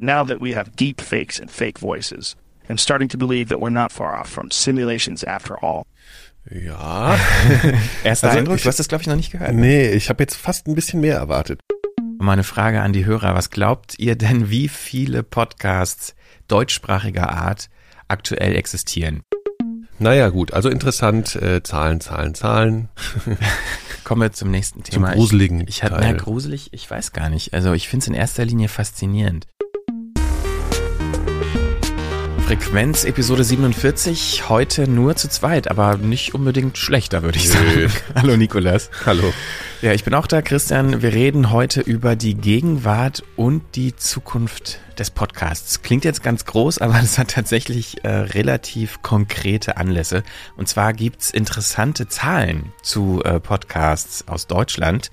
Now that we have deep fakes and fake voices, I'm starting to believe that we're not far off from simulations after all. Ja. Erster Also Eindruck, ich- du hast das glaube ich noch nicht gehört. Nee, ich habe jetzt fast ein bisschen mehr erwartet. Meine Frage an die Hörer, was glaubt ihr denn, wie viele Podcasts deutschsprachiger Art aktuell existieren? Naja, gut, also interessant, äh, Zahlen, Zahlen, Zahlen. Kommen wir zum nächsten Zum Thema. gruseligen Ich, ich hab, Teil. na, gruselig, ich weiß gar nicht. Also ich finde es in erster Linie faszinierend. Frequenz Episode 47, heute nur zu zweit, aber nicht unbedingt schlechter, würde ich sagen. Hallo Nikolas. Hallo. Ja, ich bin auch da, Christian. Wir reden heute über die Gegenwart und die Zukunft des Podcasts. Klingt jetzt ganz groß, aber es hat tatsächlich äh, relativ konkrete Anlässe. Und zwar gibt's interessante Zahlen zu äh, Podcasts aus Deutschland.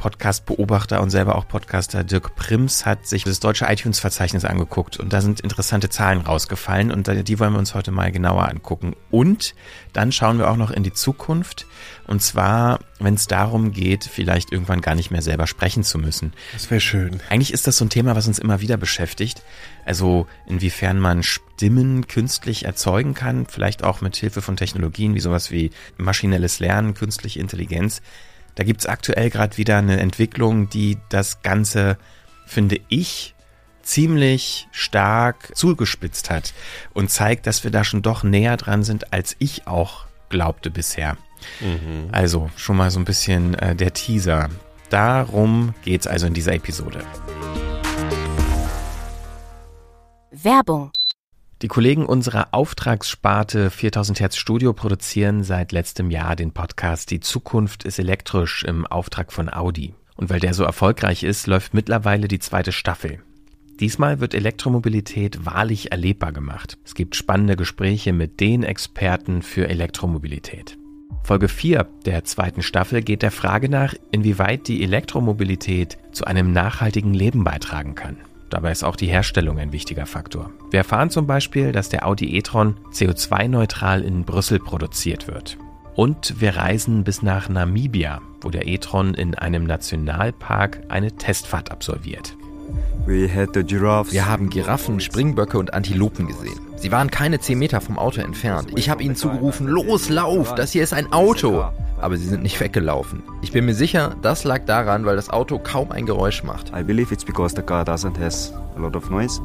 Podcast-Beobachter und selber auch Podcaster Dirk Prims hat sich das deutsche iTunes-Verzeichnis angeguckt und da sind interessante Zahlen rausgefallen und die wollen wir uns heute mal genauer angucken. Und dann schauen wir auch noch in die Zukunft und zwar, wenn es darum geht, vielleicht irgendwann gar nicht mehr selber sprechen zu müssen. Das wäre schön. Eigentlich ist das so ein Thema, was uns immer wieder beschäftigt. Also inwiefern man Stimmen künstlich erzeugen kann, vielleicht auch mit Hilfe von Technologien wie sowas wie maschinelles Lernen, künstliche Intelligenz. Da gibt's aktuell gerade wieder eine Entwicklung, die das Ganze, finde ich, ziemlich stark zugespitzt hat und zeigt, dass wir da schon doch näher dran sind, als ich auch glaubte bisher. Also schon mal so ein bisschen äh, der Teaser. Darum geht's also in dieser Episode. Werbung. Die Kollegen unserer Auftragssparte 4000 Hertz Studio produzieren seit letztem Jahr den Podcast Die Zukunft ist elektrisch im Auftrag von Audi. Und weil der so erfolgreich ist, läuft mittlerweile die zweite Staffel. Diesmal wird Elektromobilität wahrlich erlebbar gemacht. Es gibt spannende Gespräche mit den Experten für Elektromobilität. Folge 4 der zweiten Staffel geht der Frage nach, inwieweit die Elektromobilität zu einem nachhaltigen Leben beitragen kann. Dabei ist auch die Herstellung ein wichtiger Faktor. Wir erfahren zum Beispiel, dass der Audi e-tron CO2-neutral in Brüssel produziert wird. Und wir reisen bis nach Namibia, wo der e-tron in einem Nationalpark eine Testfahrt absolviert. Wir haben Giraffen, Springböcke und Antilopen gesehen. Sie waren keine 10 Meter vom Auto entfernt. Ich habe ihnen zugerufen, los, lauf, das hier ist ein Auto. Aber sie sind nicht weggelaufen. Ich bin mir sicher, das lag daran, weil das Auto kaum ein Geräusch macht. I believe it's because the car doesn't has a lot of noise.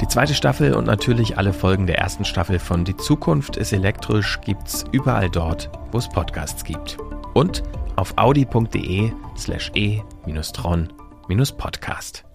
Die zweite Staffel und natürlich alle Folgen der ersten Staffel von Die Zukunft ist elektrisch gibt's überall dort, wo es Podcasts gibt. Und auf audi.de slash e-tron-podcast.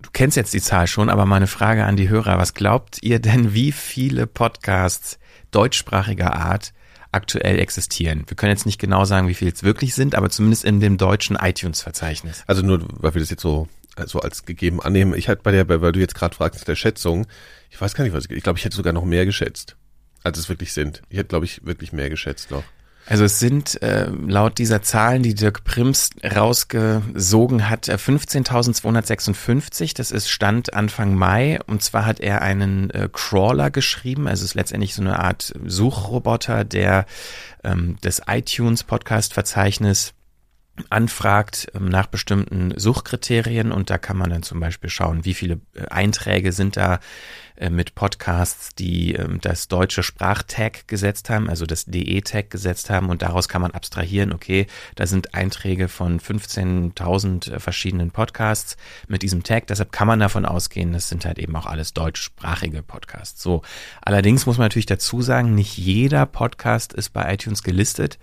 Du kennst jetzt die Zahl schon, aber meine Frage an die Hörer, was glaubt ihr denn, wie viele Podcasts deutschsprachiger Art aktuell existieren? Wir können jetzt nicht genau sagen, wie viele es wirklich sind, aber zumindest in dem deutschen iTunes-Verzeichnis. Also nur, weil wir das jetzt so, so als gegeben annehmen. Ich halt bei der, weil du jetzt gerade fragst, der Schätzung, ich weiß gar nicht, was ich, ich glaube, ich hätte sogar noch mehr geschätzt, als es wirklich sind. Ich hätte, glaube ich, wirklich mehr geschätzt noch. Also es sind äh, laut dieser Zahlen, die Dirk Prims rausgesogen hat, äh, 15.256. Das ist Stand Anfang Mai. Und zwar hat er einen äh, Crawler geschrieben. Also es ist letztendlich so eine Art Suchroboter, der ähm, das iTunes-Podcast-Verzeichnis anfragt ähm, nach bestimmten Suchkriterien und da kann man dann zum Beispiel schauen, wie viele äh, Einträge sind da äh, mit Podcasts, die ähm, das deutsche Sprachtag gesetzt haben, also das DE-Tag gesetzt haben und daraus kann man abstrahieren, okay, da sind Einträge von 15.000 äh, verschiedenen Podcasts mit diesem Tag, deshalb kann man davon ausgehen, das sind halt eben auch alles deutschsprachige Podcasts. So, allerdings muss man natürlich dazu sagen, nicht jeder Podcast ist bei iTunes gelistet.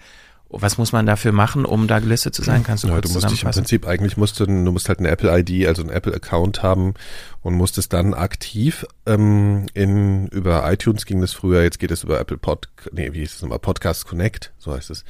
Was muss man dafür machen, um da gelistet zu sein? Kannst du Ja, kurz du musst dich im? Prinzip eigentlich musst du, du musst halt eine Apple ID, also einen Apple Account haben und musstest dann aktiv ähm, in über iTunes ging das früher, jetzt geht es über Apple Pod, nee, wie hieß es nochmal, Podcast Connect, so heißt es.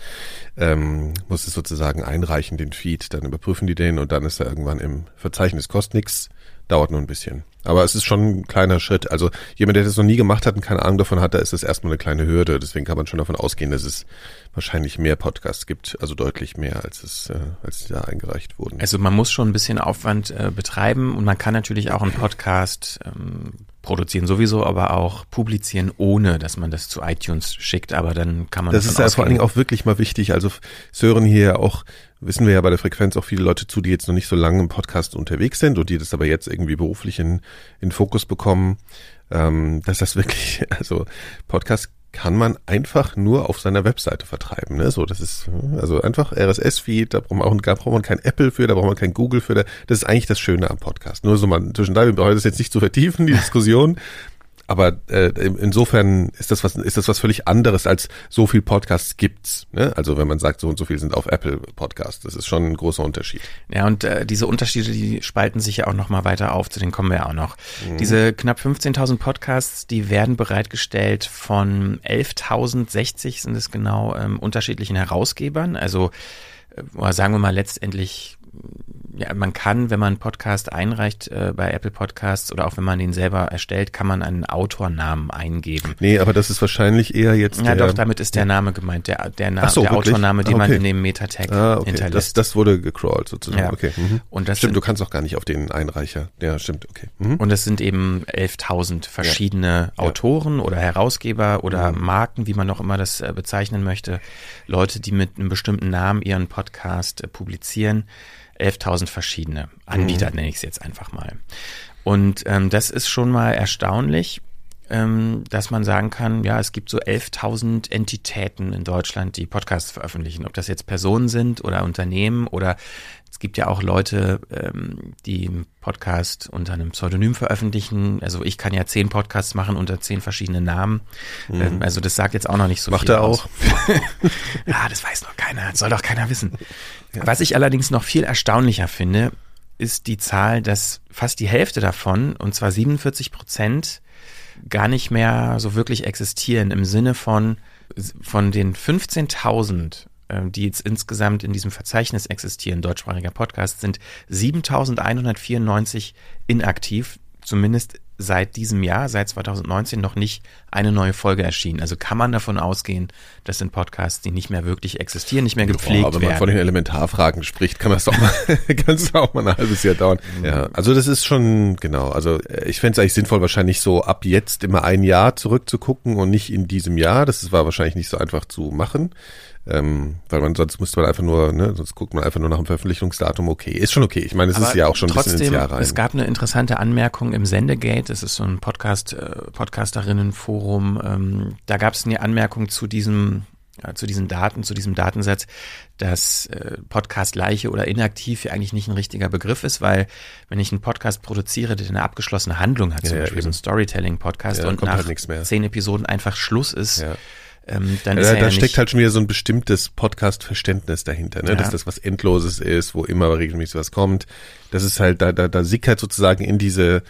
Ähm, musst es sozusagen einreichen, den Feed, dann überprüfen die den und dann ist er irgendwann im Verzeichnis. Kostet nix, dauert nur ein bisschen. Aber es ist schon ein kleiner Schritt. Also jemand, der das noch nie gemacht hat und keine Ahnung davon hat, da ist das erstmal eine kleine Hürde. Deswegen kann man schon davon ausgehen, dass es wahrscheinlich mehr Podcasts gibt, also deutlich mehr, als es, äh, als da eingereicht wurden. Also man muss schon ein bisschen Aufwand äh, betreiben und man kann natürlich auch einen Podcast ähm, produzieren sowieso, aber auch publizieren, ohne dass man das zu iTunes schickt. Aber dann kann man Das ist ja vor allen Dingen auch wirklich mal wichtig. Also es hören hier auch, wissen wir ja bei der Frequenz auch viele Leute zu, die jetzt noch nicht so lange im Podcast unterwegs sind und die das aber jetzt irgendwie beruflich in, in Fokus bekommen, ähm, dass das wirklich, also Podcast kann man einfach nur auf seiner Webseite vertreiben. Ne? So, das ist also einfach RSS-Feed, da braucht man, auch, da braucht man kein Apple für, da braucht man kein Google für. Da, das ist eigentlich das Schöne am Podcast. Nur so mal zwischendurch, wir brauchen das jetzt nicht zu vertiefen, die Diskussion. Aber äh, insofern ist das was ist das was völlig anderes als so viel Podcasts gibt's. Ne? Also wenn man sagt, so und so viel sind auf Apple Podcasts, das ist schon ein großer Unterschied. Ja, und äh, diese Unterschiede, die spalten sich ja auch noch mal weiter auf, zu denen kommen wir ja auch noch. Mhm. Diese knapp 15.000 Podcasts, die werden bereitgestellt von 11.060 sind es genau ähm, unterschiedlichen Herausgebern. Also äh, sagen wir mal letztendlich ja, man kann, wenn man einen Podcast einreicht äh, bei Apple Podcasts oder auch wenn man den selber erstellt, kann man einen Autornamen eingeben. Nee, aber das ist wahrscheinlich eher jetzt. Ja, doch, damit ist der Name gemeint, der, der, Na so, der wirklich? Autorname, den Ah, okay. man in dem Metatag Ah, okay. Das, hinterlässt. das wurde gecrawlt sozusagen. Ja. Okay. Mhm. Und das stimmt, sind- du kannst auch gar nicht auf den Einreicher. Ja, stimmt, okay. Mhm. Und es sind eben 11.000 verschiedene Autoren oder Herausgeber oder Mhm. Marken, wie man auch immer das äh, bezeichnen möchte. Leute, die mit einem bestimmten Namen ihren Podcast äh, publizieren. 11.000 verschiedene Anbieter, Mhm. nenne ich es jetzt einfach mal. Und ähm, das ist schon mal erstaunlich, ähm, dass man sagen kann, ja, es gibt so 11.000 Entitäten in Deutschland, die Podcasts veröffentlichen. Ob das jetzt Personen sind oder Unternehmen oder es gibt ja auch Leute, ähm, die einen Podcast unter einem Pseudonym veröffentlichen. Also ich kann ja zehn Podcasts machen unter zehn verschiedenen Namen. Ähm, also das sagt jetzt auch noch nicht so Mhm. Macht viel er aus. auch. Ja, das weiß noch keiner. Soll doch keiner wissen. Was ich allerdings noch viel erstaunlicher finde, ist die Zahl, dass fast die Hälfte davon, und zwar 47 Prozent, gar nicht mehr so wirklich existieren im Sinne von, von den 15.000, äh, die jetzt insgesamt in diesem Verzeichnis existieren, deutschsprachiger Podcast, sind 7.194 inaktiv, zumindest seit diesem Jahr, seit 2019 noch nicht eine neue Folge erschienen. Also kann man davon ausgehen, das sind Podcasts, die nicht mehr wirklich existieren, nicht mehr gepflegt Boah, wenn man von den Elementarfragen spricht, kann das auch mal, kann es auch mal ein halbes Jahr dauern. Ja, also das ist schon, genau, also äh, ich fände es eigentlich sinnvoll, wahrscheinlich so ab jetzt immer ein Jahr zurückzugucken und nicht in diesem Jahr. Das war wahrscheinlich nicht so einfach zu machen. Ähm, weil man sonst müsste man einfach nur, ne, sonst guckt man einfach nur nach dem Veröffentlichungsdatum, okay. Ist schon okay. Ich meine, es ist ja auch schon ein trotzdem, bisschen ins Jahr rein. Es gab eine interessante Anmerkung im Sendegate, das ist so ein Podcast, äh, Podcasterinnenforum, ähm, da gab es eine Anmerkung zu diesem ja, zu diesen Daten, zu diesem Datensatz, dass äh, Podcast Leiche oder inaktiv ja eigentlich nicht ein richtiger Begriff ist, weil wenn ich einen Podcast produziere, der eine abgeschlossene Handlung hat, zum Ja, Beispiel eben. so ein Storytelling-Podcast Ja, und nach halt zehn Episoden einfach Schluss ist. Ähm, dann Ja, ist da er da ja steckt halt schon wieder so ein bestimmtes Podcast-Verständnis dahinter, ne? Ja. dass das was Endloses ist, wo immer regelmäßig was kommt. Das ist halt, da, da, da sickert sozusagen in diese,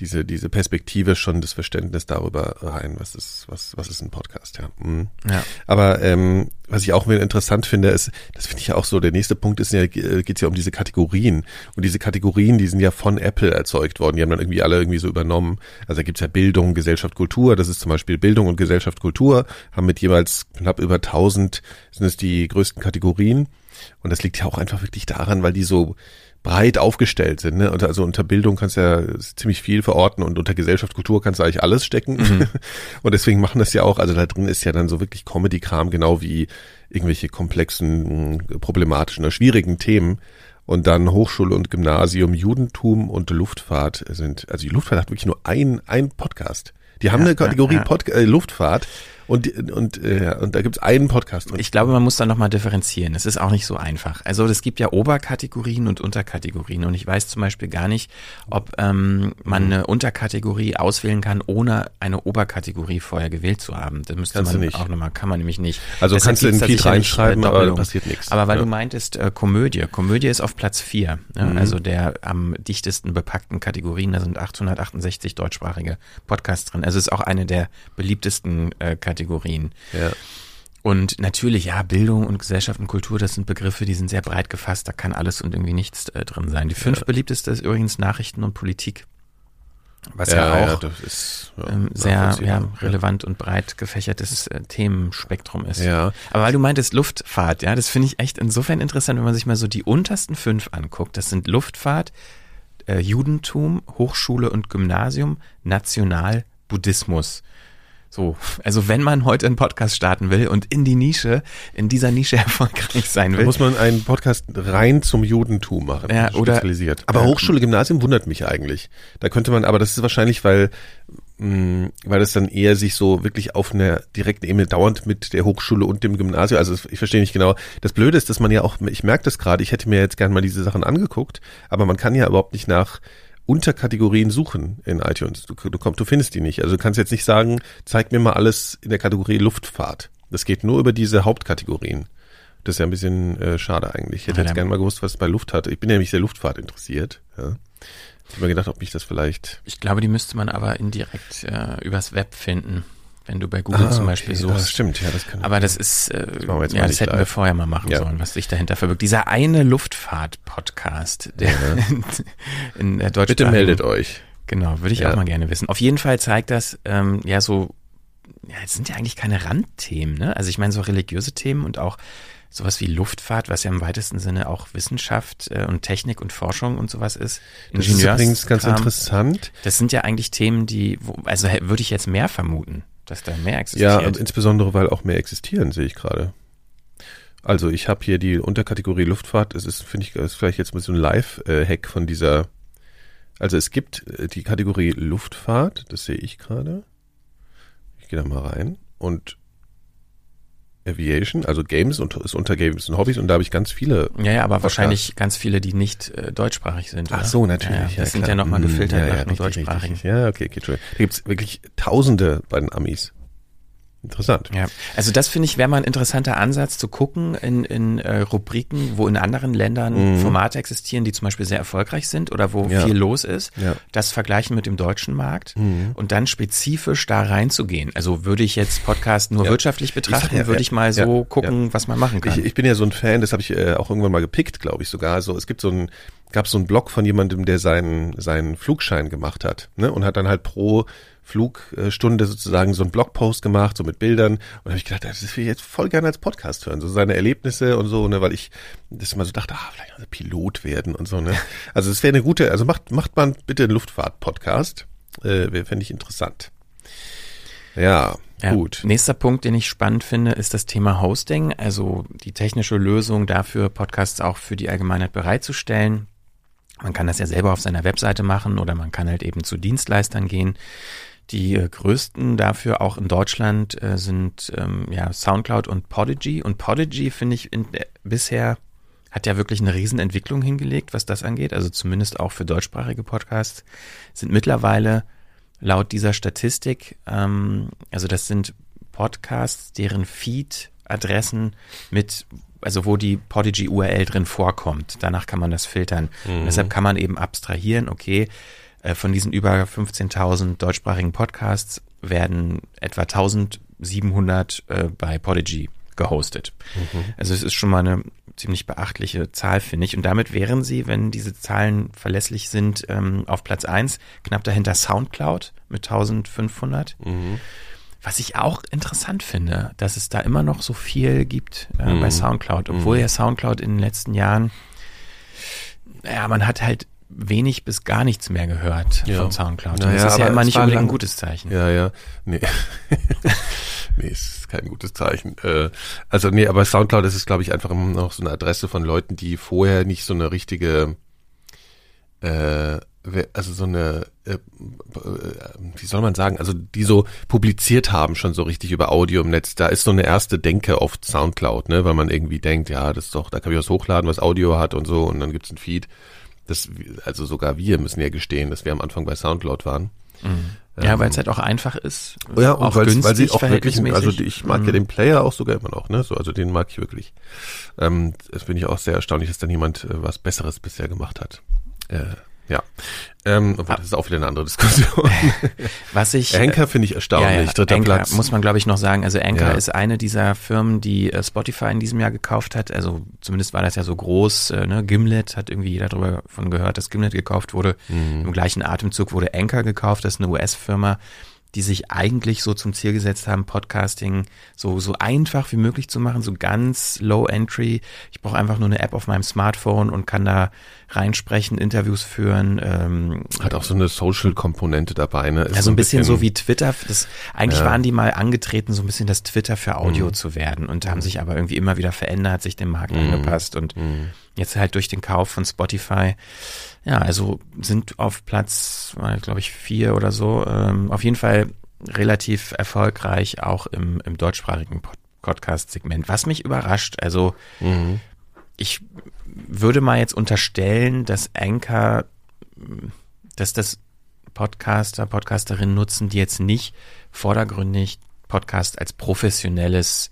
diese, diese Perspektive schon das Verständnis darüber rein, was ist, was, was ist ein Podcast, ja. Mhm. Ja. Aber ähm, was ich auch interessant finde, ist, das finde ich ja auch so, der nächste Punkt ist ja, geht es ja um diese Kategorien. Und diese Kategorien, die sind ja von Apple erzeugt worden. Die haben dann irgendwie alle irgendwie so übernommen. Also da gibt's ja Bildung, Gesellschaft, Kultur. Das ist zum Beispiel Bildung und Gesellschaft, Kultur, haben mit jeweils knapp über 1000 sind es die größten Kategorien. Und das liegt ja auch einfach wirklich daran, weil die so breit aufgestellt sind. Ne? Und also unter Bildung kannst du ja ziemlich viel verorten und unter Gesellschaft, Kultur kannst du eigentlich alles stecken. Und deswegen machen das ja auch, also da drin ist ja dann so wirklich Comedy-Kram, genau wie irgendwelche komplexen, problematischen oder schwierigen Themen. Und dann Hochschule und Gymnasium, Judentum und Luftfahrt sind, also die Luftfahrt hat wirklich nur ein, ein Podcast. Die haben Ja, eine Kategorie ja, ja. Pod äh, Luftfahrt und, und, äh, und da gibt's einen Podcast. drin. Ich glaube, man muss da nochmal differenzieren. Es ist auch nicht so einfach. Also es gibt ja Oberkategorien und Unterkategorien und ich weiß zum Beispiel gar nicht, ob ähm, man Mhm. eine Unterkategorie auswählen kann, ohne eine Oberkategorie vorher gewählt zu haben. Das müsste Kannst man nicht. auch nochmal, kann man nämlich nicht. Also Deshalb kannst du in Feed sicherlich, reinschreiben, äh, aber da passiert nichts. Aber weil Ja. du meintest, äh, Komödie. Komödie ist auf Platz vier, ja, Mhm. also der am dichtesten bepackten Kategorien. Da sind 868 deutschsprachige Podcasts drin. Also es ist auch eine der beliebtesten äh, Kategorien. Ja. Und natürlich, ja, Bildung und Gesellschaft und Kultur, das sind Begriffe, die sind sehr breit gefasst, da kann alles und irgendwie nichts äh, drin sein. Die fünf beliebteste ist übrigens Nachrichten und Politik, was ja, auch das ist ja, ähm, sehr ja, relevant und breit gefächertes äh, Themenspektrum ist. Ja. Aber weil du meintest Luftfahrt, ja, das finde ich echt insofern interessant, wenn man sich mal so die untersten fünf anguckt. Das sind Luftfahrt, äh, Judentum, Hochschule und Gymnasium, National, Buddhismus. So, also wenn man heute einen Podcast starten will und in die Nische, in dieser Nische erfolgreich sein Da will, muss man einen Podcast rein zum Judentum machen. Ja, oder- spezialisiert. Aber. Hochschule, Gymnasium wundert mich eigentlich. Da könnte man, aber das ist wahrscheinlich, weil, mh, weil das dann eher sich so wirklich auf einer direkten Ebene dauernd mit der Hochschule und dem Gymnasium, also ich verstehe nicht genau. Das Blöde ist, dass man ja auch, ich merke das gerade, ich hätte mir jetzt gern mal diese Sachen angeguckt, aber man kann ja überhaupt nicht nach Unterkategorien suchen in iTunes. Du, du, komm, du findest die nicht. Also du kannst jetzt nicht sagen, zeig mir mal alles in der Kategorie Luftfahrt. Das geht nur über diese Hauptkategorien. Das ist ja ein bisschen äh, schade eigentlich. Ich hätte jetzt gerne mal gewusst, was es bei Luft hat. Ich bin ja nämlich sehr Luftfahrt interessiert. Ja. Ich habe mir gedacht, ob mich das vielleicht. ich glaube, die müsste man aber indirekt äh, übers Web finden, wenn du bei Google zum Beispiel okay, suchst. Ja, stimmt, ja, das kann. Aber das ist, äh, wir jetzt ja, das hätten wir live. vorher mal machen Ja. sollen, was sich dahinter verbirgt. Dieser eine Luftfahrt-Podcast, der in, in der Bitte deutschen meldet euch. Genau, würde ich Ja. auch mal gerne wissen. Auf jeden Fall zeigt das, ähm, ja, so, ja, es sind ja eigentlich keine Randthemen, ne? Also ich meine, so religiöse Themen und auch sowas wie Luftfahrt, was ja im weitesten Sinne auch Wissenschaft äh, und Technik und Forschung und sowas ist. Das ist übrigens ganz Ingenieurs- interessant. Das sind ja eigentlich Themen, die, wo, also würde ich jetzt mehr vermuten, dass da mehr Ja, existiert. und insbesondere, weil auch mehr existieren, sehe ich gerade. Also ich habe hier die Unterkategorie Luftfahrt. Es ist, finde ich, ist vielleicht jetzt mal so ein Live-Hack von dieser. Also es gibt äh, die Kategorie Luftfahrt, das sehe ich gerade. Ich gehe da mal rein. Und Aviation, also Games und ist unter Games und Hobbys und da habe ich ganz viele. ja, ja, aber Podcasts. wahrscheinlich ganz viele, die nicht äh, deutschsprachig sind. Ach oder? so, natürlich. Ja, Ja, das sind klar. ja nochmal Hm, gefiltert ja, ja, nach dem richtig, richtig, deutschsprachigen. richtig. Ja, okay, okay. Da gibt's wirklich Tausende bei den Amis. Interessant. Ja, also das finde ich wäre mal ein interessanter Ansatz zu gucken in, in äh, Rubriken, wo in anderen Ländern Mhm. Formate existieren, die zum Beispiel sehr erfolgreich sind oder wo Ja. viel los ist, Ja. das vergleichen mit dem deutschen Markt Mhm. und dann spezifisch da reinzugehen. Also würde ich jetzt Podcast nur Ja. wirtschaftlich betrachten, würde ich mal so gucken, was man machen kann. Ich, ich bin ja so ein Fan, das habe ich äh, auch irgendwann mal gepickt, glaube ich sogar. Also es gibt so ein, gab so einen Blog von jemandem, der seinen seinen Flugschein gemacht hat, ne, und hat dann halt pro Flugstunde sozusagen so einen Blogpost gemacht, so mit Bildern. Und da habe ich gedacht, das will ich jetzt voll gerne als Podcast hören, so seine Erlebnisse und so, ne, weil ich das immer so dachte, ah, vielleicht also Pilot werden und so, ne. Also es wäre eine gute, also macht macht man bitte einen Luftfahrt-Podcast, äh, fände ich interessant. Ja, Ja, gut. Nächster Punkt, den ich spannend finde, ist das Thema Hosting, also die technische Lösung dafür, Podcasts auch für die Allgemeinheit bereitzustellen. Man kann das ja selber auf seiner Webseite machen oder man kann halt eben zu Dienstleistern gehen. Die äh, größten dafür auch in Deutschland äh, sind ähm, ja SoundCloud und Podigy. Und Podigy finde ich in, äh, bisher hat ja wirklich eine Riesenentwicklung hingelegt, was das angeht. Also zumindest auch für deutschsprachige Podcasts sind mittlerweile laut dieser Statistik, ähm, also das sind Podcasts, deren Feed-Adressen mit, also wo die Podigy URL drin vorkommt. Danach kann man das filtern. Und deshalb kann man eben abstrahieren, okay, von diesen über 15.000 deutschsprachigen Podcasts werden etwa 1700 äh, bei Podigy gehostet. Also es ist schon mal eine ziemlich beachtliche Zahl, finde ich. Und damit wären sie, wenn diese Zahlen verlässlich sind, ähm, auf Platz eins knapp dahinter Soundcloud mit 1500. Was ich auch interessant finde, dass es da immer noch so viel gibt äh, bei Soundcloud, obwohl ja Soundcloud in den letzten Jahren, ja, man hat halt wenig bis gar nichts mehr gehört Ja. von Soundcloud. Und Naja, das ist ja immer es nicht unbedingt ein lang- gutes Zeichen. Ja, ja. Nee. nee, ist kein gutes Zeichen. Äh, also nee, aber Soundcloud ist, glaube ich, einfach immer noch so eine Adresse von Leuten, die vorher nicht so eine richtige, äh, also so eine, äh, äh, wie soll man sagen, also die so publiziert haben schon so richtig über Audio im Netz. Da ist so eine erste Denke auf Soundcloud, ne, weil man irgendwie denkt, ja, das ist doch, da kann ich was hochladen, was Audio hat und so, und dann gibt's ein Feed. Das, also sogar wir müssen ja gestehen, dass wir am Anfang bei Soundcloud waren. Ja, weil es halt auch einfach ist. Ja, und günstig, weil sie auch wirklich, also ich mag ja den Player auch sogar immer noch, ne? So, also den mag ich wirklich. Ähm, das bin ich auch sehr erstaunlich, dass da niemand äh, was Besseres bisher gemacht hat. Äh, ja. Ähm, obwohl, das ist auch wieder eine andere Diskussion. Was ich äh, Anchor finde ich erstaunlich. ja, ja, Dritter Anchor, Platz. muss man glaube ich noch sagen. Also Anchor Ja. ist eine dieser Firmen, die äh, Spotify in diesem Jahr gekauft hat. Also zumindest war das ja so groß. Äh, ne? Gimlet hat irgendwie jeder darüber von gehört, dass Gimlet gekauft wurde. Mhm. Im gleichen Atemzug wurde Anchor gekauft. Das ist eine US-Firma, die sich eigentlich so zum Ziel gesetzt haben, Podcasting so, so einfach wie möglich zu machen, so ganz low entry. Ich brauche einfach nur eine App auf meinem Smartphone und kann da reinsprechen, Interviews führen. Ähm, Hat auch so eine Social-Komponente dabei, ne? Ist ja, so ein bisschen, so wie Twitter. Das, eigentlich Ja. waren die mal angetreten, so ein bisschen das Twitter für Audio Mhm. zu werden und haben sich aber irgendwie immer wieder verändert, sich dem Markt angepasst und Mhm. Jetzt halt durch den Kauf von Spotify. Ja, also sind auf Platz, glaube ich, vier oder so. Ähm, auf jeden Fall relativ erfolgreich auch im, im deutschsprachigen Pod Podcast-Segment. Was mich überrascht, also Mhm. ich würde mal jetzt unterstellen, dass Anchor, dass das Podcaster, Podcasterinnen nutzen, die jetzt nicht vordergründig Podcast als professionelles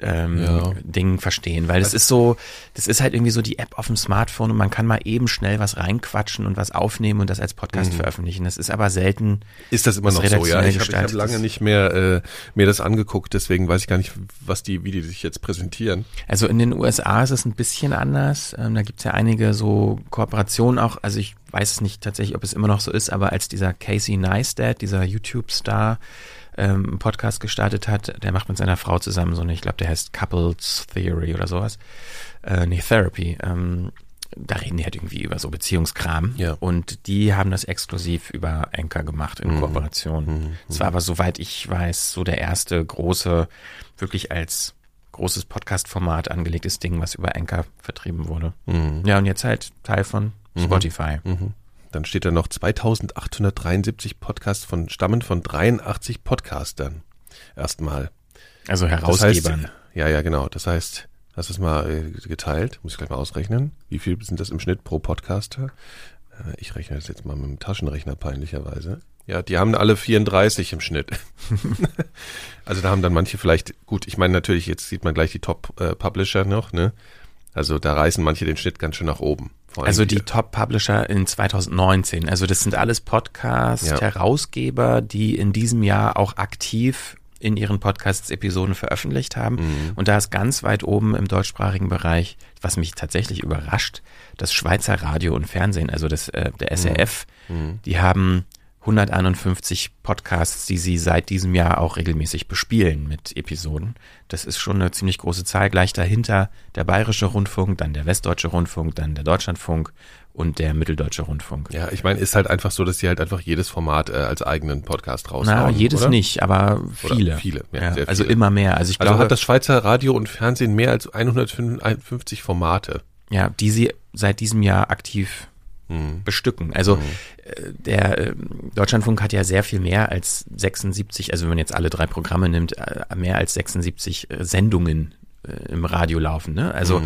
ähm, Ja. Ding verstehen, weil das ist so, das ist halt irgendwie so die App auf dem Smartphone und man kann mal eben schnell was reinquatschen und was aufnehmen und das als Podcast veröffentlichen. Das ist aber selten. Ist das immer noch so? Ja, ich habe hab lange nicht mehr äh, mir das angeguckt, deswegen weiß ich gar nicht, was die, wie die sich jetzt präsentieren. Also in den USA ist es ein bisschen anders. Ähm, da gibt's ja einige so Kooperationen auch. Also ich weiß es nicht tatsächlich, ob es immer noch so ist, aber als dieser Casey Neistat, dieser YouTube-Star, ähm, einen Podcast gestartet hat, der macht mit seiner Frau zusammen so eine, ich glaube, der heißt Couples Theory oder sowas. Äh, nee, Therapy. Ähm, da reden die halt irgendwie über so Beziehungskram. Ja. Und die haben das exklusiv über Anchor gemacht in Kooperation. Es war aber, soweit ich weiß, so der erste große, wirklich als großes Podcast-Format angelegtes Ding, was über Anchor vertrieben wurde. Ja, und jetzt halt Teil von Spotify. Mhm. Dann steht da noch 2873 Podcasts von stammen von 83 Podcastern. Erstmal. Also Das Herausgebern. heißt, ja, ja, genau. Das heißt, hast du es mal äh, geteilt? Muss ich gleich mal ausrechnen. Wie viel sind das im Schnitt pro Podcaster? Äh, Ich rechne das jetzt mal mit dem Taschenrechner peinlicherweise. Ja, die haben alle 34 im Schnitt. also da haben dann manche vielleicht, gut, ich meine natürlich, jetzt sieht man gleich die Top-Publisher noch, ne? Also da reißen manche den Schnitt ganz schön nach oben. Allem Also die Top-Publisher in 2019. Also das sind alles Podcast-Herausgeber, die in diesem Jahr auch aktiv in ihren Podcasts Episoden veröffentlicht haben. Mhm. Und da ist ganz weit oben im deutschsprachigen Bereich, was mich tatsächlich überrascht, das Schweizer Radio und Fernsehen, also das, äh, der SRF, Mhm. die haben 151 Podcasts, die sie seit diesem Jahr auch regelmäßig bespielen mit Episoden. Das ist schon eine ziemlich große Zahl. Gleich dahinter der Bayerische Rundfunk, dann der Westdeutsche Rundfunk, dann der Deutschlandfunk und der Mitteldeutsche Rundfunk. Ja, ich meine, ist halt einfach so, dass sie halt einfach jedes Format äh, als eigenen Podcast raushauen. Na, jedes oder? nicht, aber Oder viele. viele, ja, ja, also viele. immer mehr. Also ich Also glaube, hat das Schweizer Radio und Fernsehen mehr als 155 Formate. ja, die sie seit diesem Jahr aktiv Hm. bestücken. Also äh, der äh, Deutschlandfunk hat ja sehr viel mehr als 76, also wenn man jetzt alle drei Programme nimmt, äh, mehr als 76 äh, Sendungen im Radio laufen. Ne? Also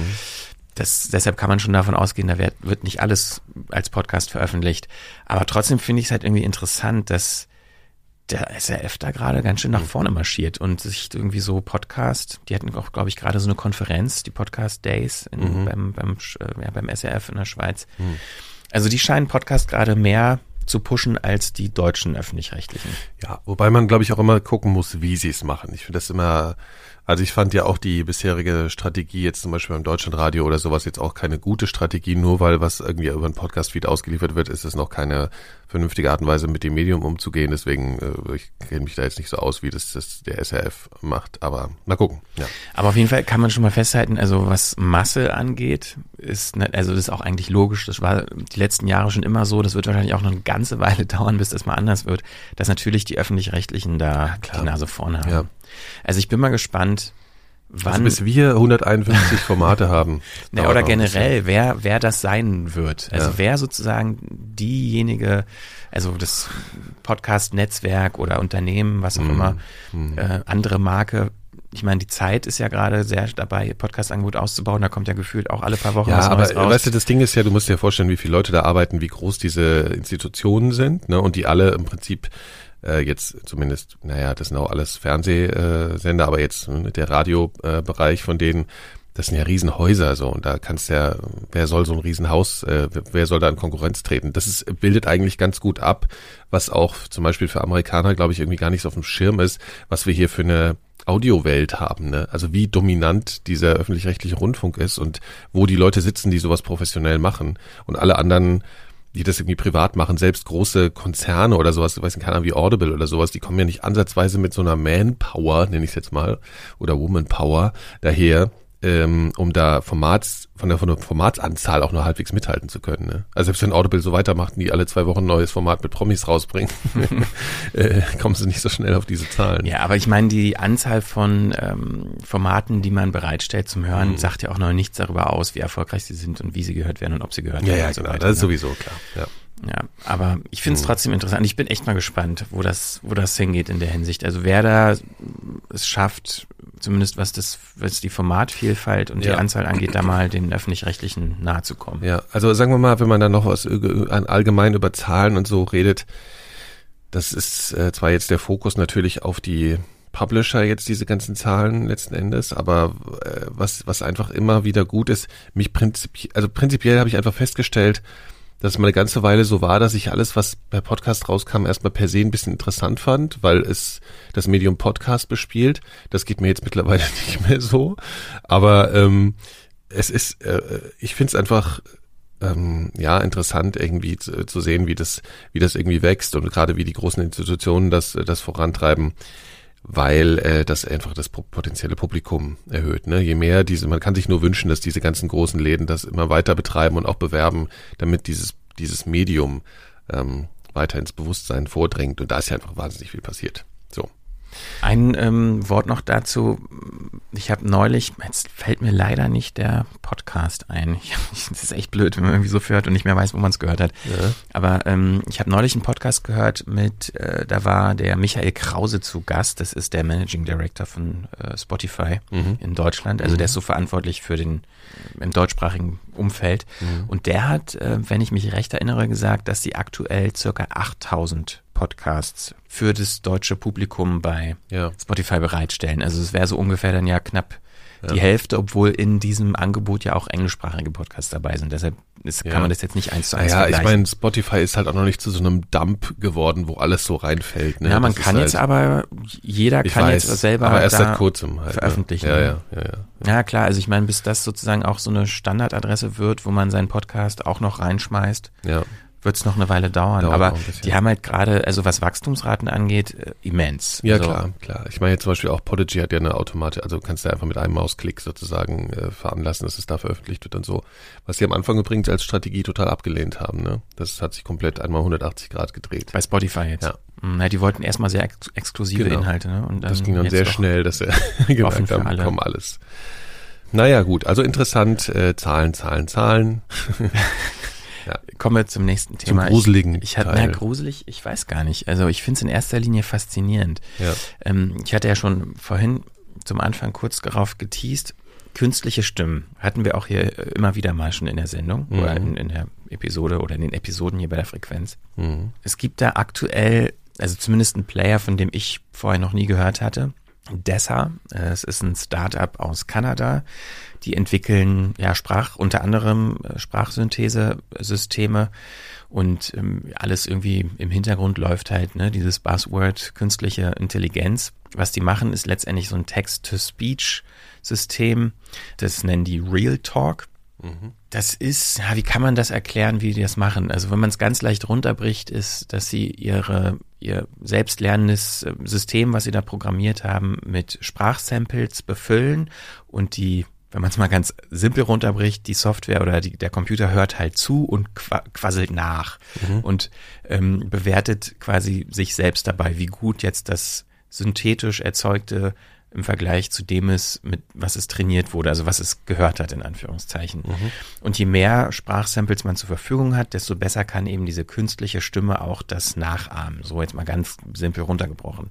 das, deshalb kann man schon davon ausgehen, da wird, wird nicht alles als Podcast veröffentlicht. Aber trotzdem finde ich es halt irgendwie interessant, dass der SRF da gerade ganz schön nach vorne marschiert und sich irgendwie so Podcast, die hatten auch, glaube ich, gerade so eine Konferenz, die Podcast Days in, beim, beim, äh, ja, beim SRF in der Schweiz. Also die scheinen Podcast gerade mehr zu pushen als die deutschen öffentlich-rechtlichen. Ja, wobei man, glaube ich, auch immer gucken muss, wie sie es machen. Ich finde das immer, also ich fand ja auch die bisherige Strategie jetzt zum Beispiel beim Deutschlandradio oder sowas jetzt auch keine gute Strategie, nur weil was irgendwie über einen Podcast-Feed ausgeliefert wird, ist es noch keine vernünftige Art und Weise mit dem Medium umzugehen. Deswegen, äh, ich kenne mich da jetzt nicht so aus, wie das, das der SRF macht, aber mal gucken. Ja. Aber auf jeden Fall kann man schon mal festhalten, also was Masse angeht, ist, ne, also das ist auch eigentlich logisch, das war die letzten Jahre schon immer so, das wird wahrscheinlich auch noch eine ganze Weile dauern, bis das mal anders wird, dass natürlich die Öffentlich-Rechtlichen da die Nase vorne haben. Ja. Also ich bin mal gespannt, wann, Also bis wir 151 Formate haben. dauert oder generell, wer, wer das sein wird. Also Ja. wer sozusagen diejenige, also das Podcast-Netzwerk oder Unternehmen, was Mhm. auch immer, äh, andere Marke. Ich meine, die Zeit ist ja gerade sehr dabei, Podcast-Angebot auszubauen. Da kommt ja gefühlt auch alle paar Wochen Ja, was aber Neues raus. weißt du, das Ding ist ja, du musst dir vorstellen, wie viele Leute da arbeiten, wie groß diese Institutionen sind, ne? Und die alle im Prinzip äh, jetzt zumindest, naja, das sind auch alles Fernsehsender, aber jetzt ne, der Radiobereich von denen, das sind ja Riesenhäuser so und da kannst ja, wer soll so ein Riesenhaus, äh, wer soll da in Konkurrenz treten? Das ist, bildet eigentlich ganz gut ab, was auch zum Beispiel für Amerikaner, glaube ich, irgendwie gar nicht so auf dem Schirm ist, was wir hier für eine Audiowelt haben, ne? Also wie dominant dieser öffentlich-rechtliche Rundfunk ist und wo die Leute sitzen, die sowas professionell machen und alle anderen die das irgendwie privat machen, selbst große Konzerne oder sowas, du weißt nicht, keiner wie Audible oder sowas, die kommen ja nicht ansatzweise mit so einer Manpower, nenne ich es jetzt mal, oder Womanpower daher, ähm, um da Formats, von der, von der Formatsanzahl auch nur halbwegs mithalten zu können. Ne? Also selbst wenn Audible so weitermacht, die alle zwei Wochen ein neues Format mit Promis rausbringen, äh, kommen sie nicht so schnell auf diese Zahlen. Ja, aber ich meine, die Anzahl von ähm, Formaten, die man bereitstellt zum Hören, Mhm. sagt ja auch noch nichts darüber aus, wie erfolgreich sie sind und wie sie gehört werden und ob sie gehört Ja, werden ja, und so genau, weiter. das ist ne? sowieso klar. Ja. Ja, aber ich finde es Mhm. trotzdem interessant. Ich bin echt mal gespannt, wo das, wo das hingeht in der Hinsicht. Also wer da es schafft, zumindest was das, was die Formatvielfalt und Ja. die Anzahl angeht, da mal den öffentlich-rechtlichen nahe zu kommen. Ja, also sagen wir mal, wenn man dann noch ö- an- allgemein über Zahlen und so redet, das ist äh, zwar jetzt der Fokus natürlich auf die Publisher jetzt diese ganzen Zahlen letzten Endes, aber äh, was was einfach immer wieder gut ist, mich prinzipiell, also prinzipiell habe ich einfach festgestellt, dass es mal eine ganze Weile so war, dass ich alles, was per Podcast rauskam, erstmal per se ein bisschen interessant fand, weil es das Medium Podcast bespielt. Das geht mir jetzt mittlerweile nicht mehr so. Aber ähm, es ist, äh, ich finde es einfach ähm, ja interessant irgendwie zu, zu sehen, wie das, wie das irgendwie wächst und gerade wie die großen Institutionen das, das vorantreiben weil äh, das einfach das po- potenzielle Publikum erhöht. Ne? Je mehr diese, man kann sich nur wünschen, dass diese ganzen großen Läden das immer weiter betreiben und auch bewerben, damit dieses dieses Medium ähm, weiter ins Bewusstsein vordringt. Und da ist ja einfach wahnsinnig viel passiert. Ein ähm, Wort noch dazu. Ich habe neulich, jetzt fällt mir leider nicht der Podcast ein. Ich, das ist echt blöd, wenn man irgendwie so hört und nicht mehr weiß, wo man es gehört hat. Ja. Aber ähm, ich habe neulich einen Podcast gehört mit, äh, da war der Michael Krause zu Gast. Das ist der Managing Director von äh, Spotify Mhm. in Deutschland. Also der ist so verantwortlich für den im deutschsprachigen Umfeld. Mhm. Und der hat, äh, wenn ich mich recht erinnere, gesagt, dass sie aktuell circa 8000 Podcasts für das deutsche Publikum bei Ja. Spotify bereitstellen. Also es wäre so ungefähr dann ja knapp die Hälfte, obwohl in diesem Angebot ja auch englischsprachige Podcasts dabei sind. Deshalb ist, Ja. kann man das jetzt nicht eins zu eins Naja, ich meine, Spotify ist halt auch noch nicht zu so einem Dump geworden, wo alles so reinfällt. Ne? ja, man Das kann jetzt halt, aber, jeder kann weiß, jetzt selber aber erst seit kurzem halt, veröffentlichen. Ne? Ja, ja, ja, ja. Ja, klar, also ich meine, bis das sozusagen auch so eine Standardadresse wird, wo man seinen Podcast auch noch reinschmeißt, ja. Wird es noch eine Weile dauern. Dauert Aber die haben halt gerade, also was Wachstumsraten angeht, äh, immens. Ja, also, klar, klar. Ich meine jetzt zum Beispiel auch Podigy hat ja eine Automatik, also kannst du einfach mit einem Mausklick sozusagen äh, veranlassen, dass es da veröffentlicht wird und so. Was sie am Anfang übrigens als Strategie total abgelehnt haben, ne? Das hat sich komplett einmal 180 Grad gedreht. Bei Spotify jetzt. Ja. Hm, Ja, die wollten erstmal sehr ex exklusive Genau. Inhalte, ne? Und dann Das ging dann sehr schnell, dass er Offen gemerkt haben, alle. bekommen alles. Naja, gut, also interessant, äh, Zahlen, Zahlen, Zahlen. Kommen wir zum nächsten Zum Thema. gruseligen Ich, ich hatte, na, gruselig, ich weiß gar nicht. Also ich finde es in erster Linie faszinierend. Ja. Ähm, ich hatte ja schon vorhin zum Anfang kurz darauf geteased. Künstliche Stimmen hatten wir auch hier äh, immer wieder mal schon in der Sendung Mhm. oder in, in der Episode oder in den Episoden hier bei der Frequenz. Mhm. Es gibt da aktuell, also zumindest einen Player, von dem ich vorher noch nie gehört hatte. Dessa, äh, es ist ein Startup aus Kanada. Die entwickeln ja Sprach, unter anderem äh, Sprachsynthese-Systeme und ähm, alles irgendwie im Hintergrund läuft halt, ne, dieses Buzzword künstliche Intelligenz. Was die machen, ist letztendlich so ein Text-to-Speech-System. Das nennen die Real Talk. Das ist, ja, wie kann man das erklären, wie die das machen? Also wenn man es ganz leicht runterbricht, ist, dass sie ihre, ihr selbstlernendes äh, System, was sie da programmiert haben, mit Sprachsamples befüllen und die, wenn man es mal ganz simpel runterbricht, die Software oder die, der Computer hört halt zu und qua quasselt nach und ähm, bewertet quasi sich selbst dabei, wie gut jetzt das synthetisch erzeugte im Vergleich zu dem ist, mit was es trainiert wurde, also was es gehört hat, in Anführungszeichen. Und je mehr Sprachsamples man zur Verfügung hat, desto besser kann eben diese künstliche Stimme auch das nachahmen. So jetzt mal ganz simpel runtergebrochen.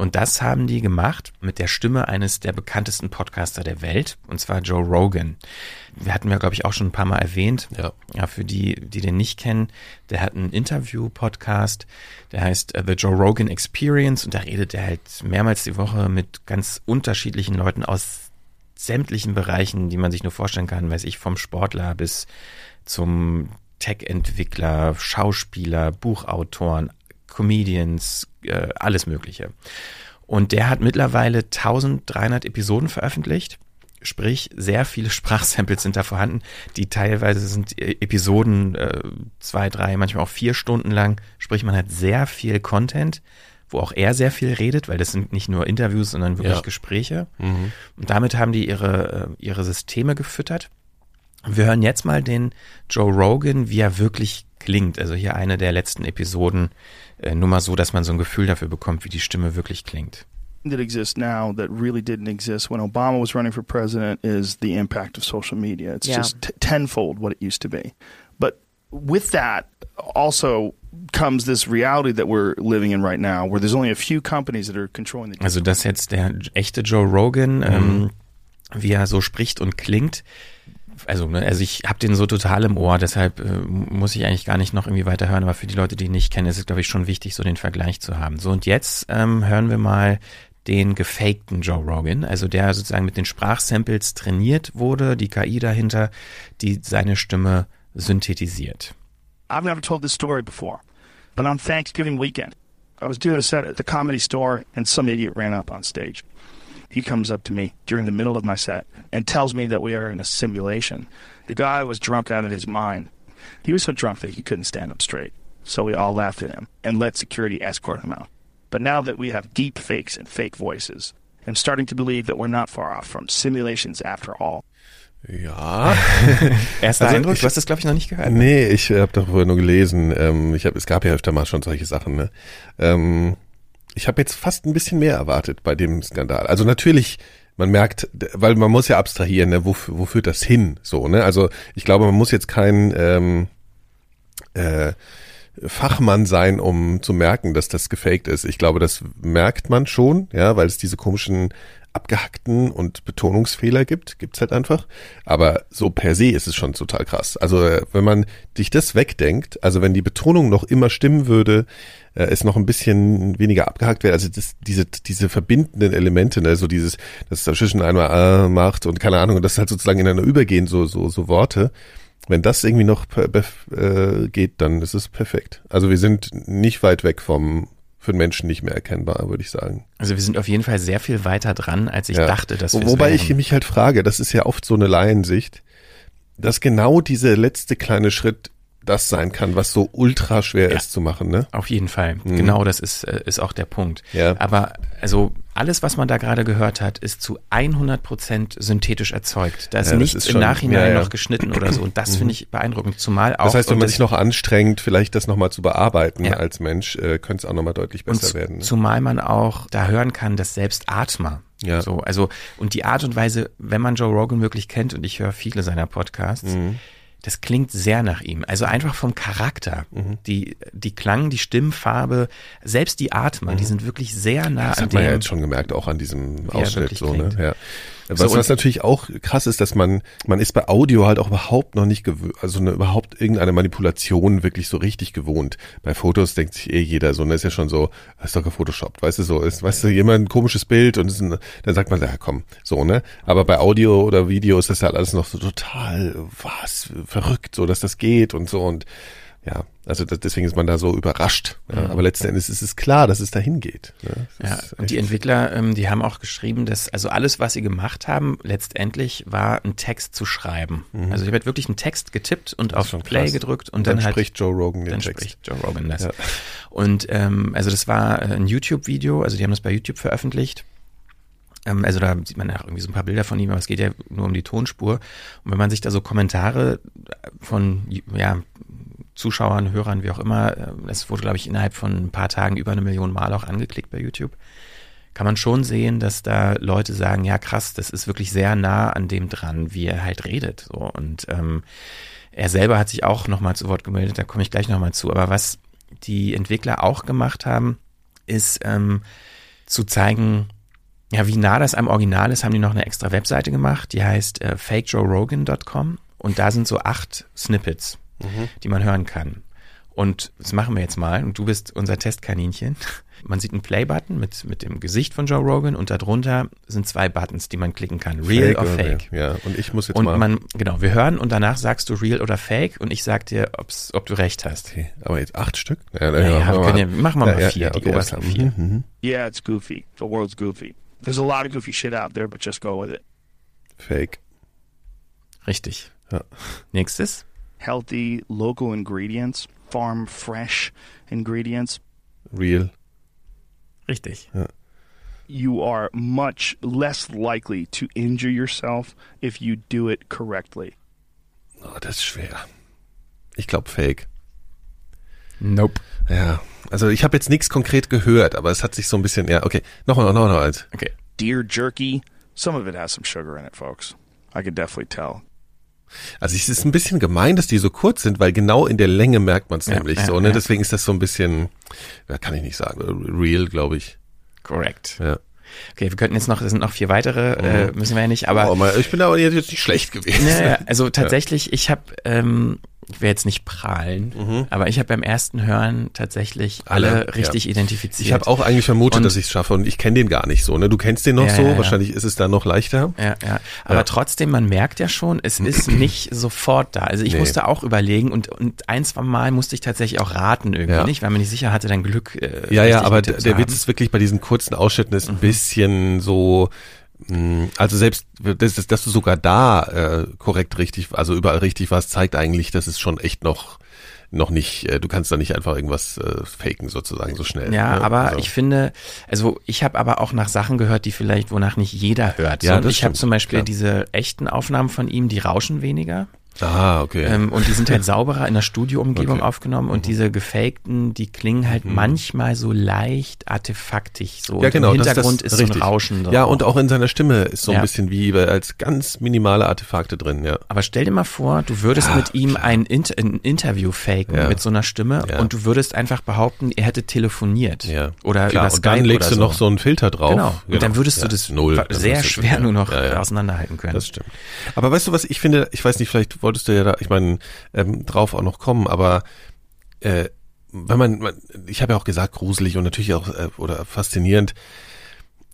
Und das haben die gemacht mit der Stimme eines der bekanntesten Podcaster der Welt, und zwar Joe Rogan. Wir hatten ja, glaube ich, auch schon ein paar Mal erwähnt. Ja. Ja, für die, die den nicht kennen, der hat einen Interview-Podcast, der heißt äh, The Joe Rogan Experience und da redet er halt mehrmals die Woche mit ganz unterschiedlichen Leuten aus sämtlichen Bereichen, die man sich nur vorstellen kann, weiß ich, vom Sportler bis zum Tech-Entwickler, Schauspieler, Buchautoren, Comedians, äh, alles Mögliche. Und der hat mittlerweile 1300 Episoden veröffentlicht Sprich, sehr viele Sprachsamples sind da vorhanden, die teilweise sind äh, Episoden äh, zwei, drei, manchmal auch vier Stunden lang. Sprich, man hat sehr viel Content, wo auch er sehr viel redet, weil das sind nicht nur Interviews, sondern wirklich Ja. Gespräche. Mhm. Und damit haben die ihre, äh, ihre Systeme gefüttert. Wir hören jetzt mal den Joe Rogan, wie er wirklich klingt. Also hier eine der letzten Episoden, nur mal so, dass man so ein Gefühl dafür bekommt, wie die Stimme wirklich klingt. that exists now that really didn't exist when Obama was running for president is the impact of social media. It's Yeah. just t- tenfold what it used to be. But with that also comes this reality that we're living in right now where there's only a few companies that are controlling the Also das jetzt der echte Joe Rogan, ähm, wie er so spricht und klingt. Also, ne, also ich habe den so total im Ohr, deshalb äh, muss ich eigentlich gar nicht noch irgendwie weiterhören, aber für die Leute, die ihn nicht kennen, ist es, glaube ich, schon wichtig, so den Vergleich zu haben. So, und jetzt ähm, hören wir mal den gefakten Joe Rogan, also der sozusagen mit den Sprachsamples trainiert wurde, die KI dahinter, die seine Stimme synthetisiert. I've never told this story before, but on Thanksgiving weekend, I was doing a set at the comedy store and some idiot ran up on stage. He comes up to me during the middle of my set and tells me that we are in a simulation. The guy was drunk out of his mind. He was so drunk that he couldn't stand up straight. So we all laughed at him and let security escort him out. But now that we have deep fakes and fake voices, I'm starting to believe that we're not far off from simulations after all. Ja. Erster Also Eindruck, ich- du hast das, glaube ich, noch nicht gehört. Nee, ich habe doch vorher nur gelesen. Ähm, ich hab, es gab ja öfter mal schon solche Sachen. Ne? Ähm, ich habe jetzt fast ein bisschen mehr erwartet bei dem Skandal. Also natürlich, man merkt, weil man muss ja abstrahieren, ne? wo, wo führt das hin? So, ne? Also ich glaube, man muss jetzt kein ähm, äh, Fachmann sein, um zu merken, dass das gefaked ist. Ich glaube, das merkt man schon, ja, weil es diese komischen abgehackten und Betonungsfehler gibt, gibt's halt einfach. Aber so per se ist es schon total krass. Also äh, wenn man dich das wegdenkt, also wenn die Betonung noch immer stimmen würde, äh, es noch ein bisschen weniger abgehackt wäre, also das, diese, diese verbindenden Elemente, ne, so dieses, dass es dazwischen einmal äh, macht und keine Ahnung, und das halt sozusagen ineinander übergehen, so, so, so Worte. Wenn das irgendwie noch äh, geht, dann ist es perfekt. Also wir sind nicht weit weg vom für den Menschen nicht mehr erkennbar, würde ich sagen. Also wir sind auf jeden Fall sehr viel weiter dran, als ich Ja. dachte, dass wir Wobei ich mich halt frage, das ist ja oft so eine Laiensicht, dass genau dieser letzte kleine Schritt das sein kann, was so ultra schwer Ja. ist zu machen, ne? Auf jeden Fall. Genau, das ist, äh, ist auch der Punkt. Ja. Aber also alles, was man da gerade gehört hat, ist zu 100 Prozent synthetisch erzeugt. Da ist Ja, nichts ist im schon- Nachhinein ja, noch geschnitten oder so. Und das finde ich beeindruckend. Zumal auch. Das heißt, wenn und man sich noch anstrengt, vielleicht das nochmal zu bearbeiten als Mensch, äh, könnte es auch nochmal deutlich und besser zu- werden. Ne? zumal man auch da hören kann, dass selbst Atmer Ja. so, also und die Art und Weise, wenn man Joe Rogan wirklich kennt und ich höre viele seiner Podcasts, Mhm. Das klingt sehr nach ihm. Also einfach vom Charakter, Mhm. die die Klang, die Stimmfarbe, selbst die Atmer, die sind wirklich sehr nah Mhm. Das an hat man ja dem. jetzt schon gemerkt, auch an diesem Ausschnitt so, ne? Ja. So, Was, und- was natürlich auch krass ist, dass man, man ist bei Audio halt auch überhaupt noch nicht gewöhnt, also eine, überhaupt irgendeine Manipulation wirklich so richtig gewohnt. Bei Fotos denkt sich eh jeder so, ne, ist ja schon so, ist doch gefotoshoppt, weißt du, so, ist, weißt du, jemand ein komisches Bild und ein, dann sagt man, ja komm, so, ne. Aber bei Audio oder Video ist das halt alles noch so total, was, verrückt, so, dass das geht und so und, ja, also das, deswegen ist man da so überrascht. Ja. Aber letzten Endes ist es klar, dass es dahin geht. Ne? Ja, und die Entwickler, ähm, die haben auch geschrieben, dass also alles, was sie gemacht haben, letztendlich war ein Text zu schreiben. Also ich habe halt wirklich einen Text getippt und auf Mhm. Play krass. gedrückt und, Und dann, dann, halt spricht Joe Rogan den dann Text. spricht Joe Rogan das. Ja. Und ähm, also das war äh, ein YouTube-Video, also die haben das bei YouTube veröffentlicht. Ähm, also da sieht man ja auch irgendwie so ein paar Bilder von ihm, aber es geht ja nur um die Tonspur. Und wenn man sich da so Kommentare von ja, Zuschauern, Hörern, wie auch immer, das wurde, glaube ich, innerhalb von ein paar Tagen über eine Million Mal auch angeklickt bei YouTube, kann man schon sehen, dass da Leute sagen, ja krass, das ist wirklich sehr nah an dem dran, wie er halt redet. So. Und ähm, er selber hat sich auch nochmal zu Wort gemeldet, da komme ich gleich nochmal zu. Aber was die Entwickler auch gemacht haben, ist ähm, zu zeigen, ja, wie nah das am Original ist, haben die noch eine extra Webseite gemacht, die heißt äh, fakejoerogan.com und da sind so acht Snippets, die man hören kann. Und das machen wir jetzt mal und du bist unser Testkaninchen. Man sieht einen Play-Button mit, mit dem Gesicht von Joe Rogan und darunter sind zwei Buttons, die man klicken kann. Real or oder- Fake. Ja, und ich muss jetzt Und mal. man, genau, wir hören und danach sagst du real oder fake und ich sag dir, ob's, ob du recht hast. okay, aber jetzt acht Stück? Ja, Naja, wir können ja, machen wir mal Ja, ja, vier, ja, die okay, obersten alles vier. Mhm, mhm. Yeah, it's goofy. The world's goofy. There's a lot of goofy shit out there, but just go with it. Fake. Richtig. Ja. Nächstes. Healthy local ingredients, farm fresh ingredients. Real. Richtig. You are much less likely to injure yourself if you do it correctly. Oh, das ist schwer. Ich glaube Fake. Nope. Ja. Also ich habe jetzt nichts konkret gehört, aber es hat sich so ein bisschen, ja, okay. Nochmal, noch, noch, noch eins. Okay. Deer jerky, some of it has some sugar in it, folks. I could definitely tell. Also es ist ein bisschen gemein, dass die so kurz sind, weil genau in der Länge merkt man es Ja, nämlich ja, so. Ne? ja. Deswegen ist das so ein bisschen, ja, kann ich nicht sagen, real, glaube ich. Correct. Ja. Okay, wir könnten jetzt noch, es sind noch vier weitere, äh, müssen wir ja nicht, aber oh, ich bin aber jetzt nicht schlecht gewesen. Naja, also tatsächlich, ich habe, ähm, ich will jetzt nicht prahlen, aber ich habe beim ersten Hören tatsächlich alle, Mhm. Alle, richtig ja. identifiziert. Ich habe auch eigentlich vermutet, Und- dass ich es schaffe und ich kenne den gar nicht so. Ne? Du kennst den noch Ja, so, ja, wahrscheinlich ist es dann noch leichter. Ja, ja. Aber trotzdem, man merkt ja schon, es ist nicht sofort da. Also ich Nee. musste auch überlegen und, und ein, zwei Mal musste ich tatsächlich auch raten irgendwie nicht, weil man nicht sicher hatte, dein Glück. Äh, Ja, ja, aber der, der. Witz ist wirklich bei diesen kurzen Ausschnitten ist ein bisschen so, also selbst, dass, dass- du sogar da äh, korrekt richtig, also überall richtig warst, zeigt eigentlich, dass es schon echt noch noch nicht, äh, du kannst da nicht einfach irgendwas äh, faken sozusagen so schnell. Ja, ne? aber also. ich finde, also ich habe aber auch nach Sachen gehört, die vielleicht, wonach nicht jeder hört. Ja, So, das ich habe zum Beispiel klar. diese echten Aufnahmen von ihm, die rauschen weniger. Ah, okay. Ähm, und die sind halt sauberer in der Studioumgebung Okay. Mhm. aufgenommen und diese gefakten, die klingen halt manchmal so leicht artefaktig. So ja, Und genau. Im das- Hintergrund das, ist so richtig. ein Rauschen drin. Ja, und auch in seiner Stimme ist so ein Ja. bisschen wie als ganz minimale Artefakte drin, ja. Aber stell dir mal vor, du würdest mit ihm ein, Inter ein Interview faken Ja. mit so einer Stimme Ja. und du würdest einfach behaupten, er hätte telefoniert. Ja. Oder Klar, über und dann Skype legst oder du noch so einen Filter drauf. Genau. Und dann würdest Ja, du das null. Sehr schwer ja. nur noch Ja, ja. auseinanderhalten können. Das stimmt. Aber weißt du was, ich finde, ich weiß nicht, vielleicht wolltest du ja da, ich meine, ähm, drauf auch noch kommen, aber äh, wenn man, man ich habe ja auch gesagt, gruselig und natürlich auch äh, oder faszinierend.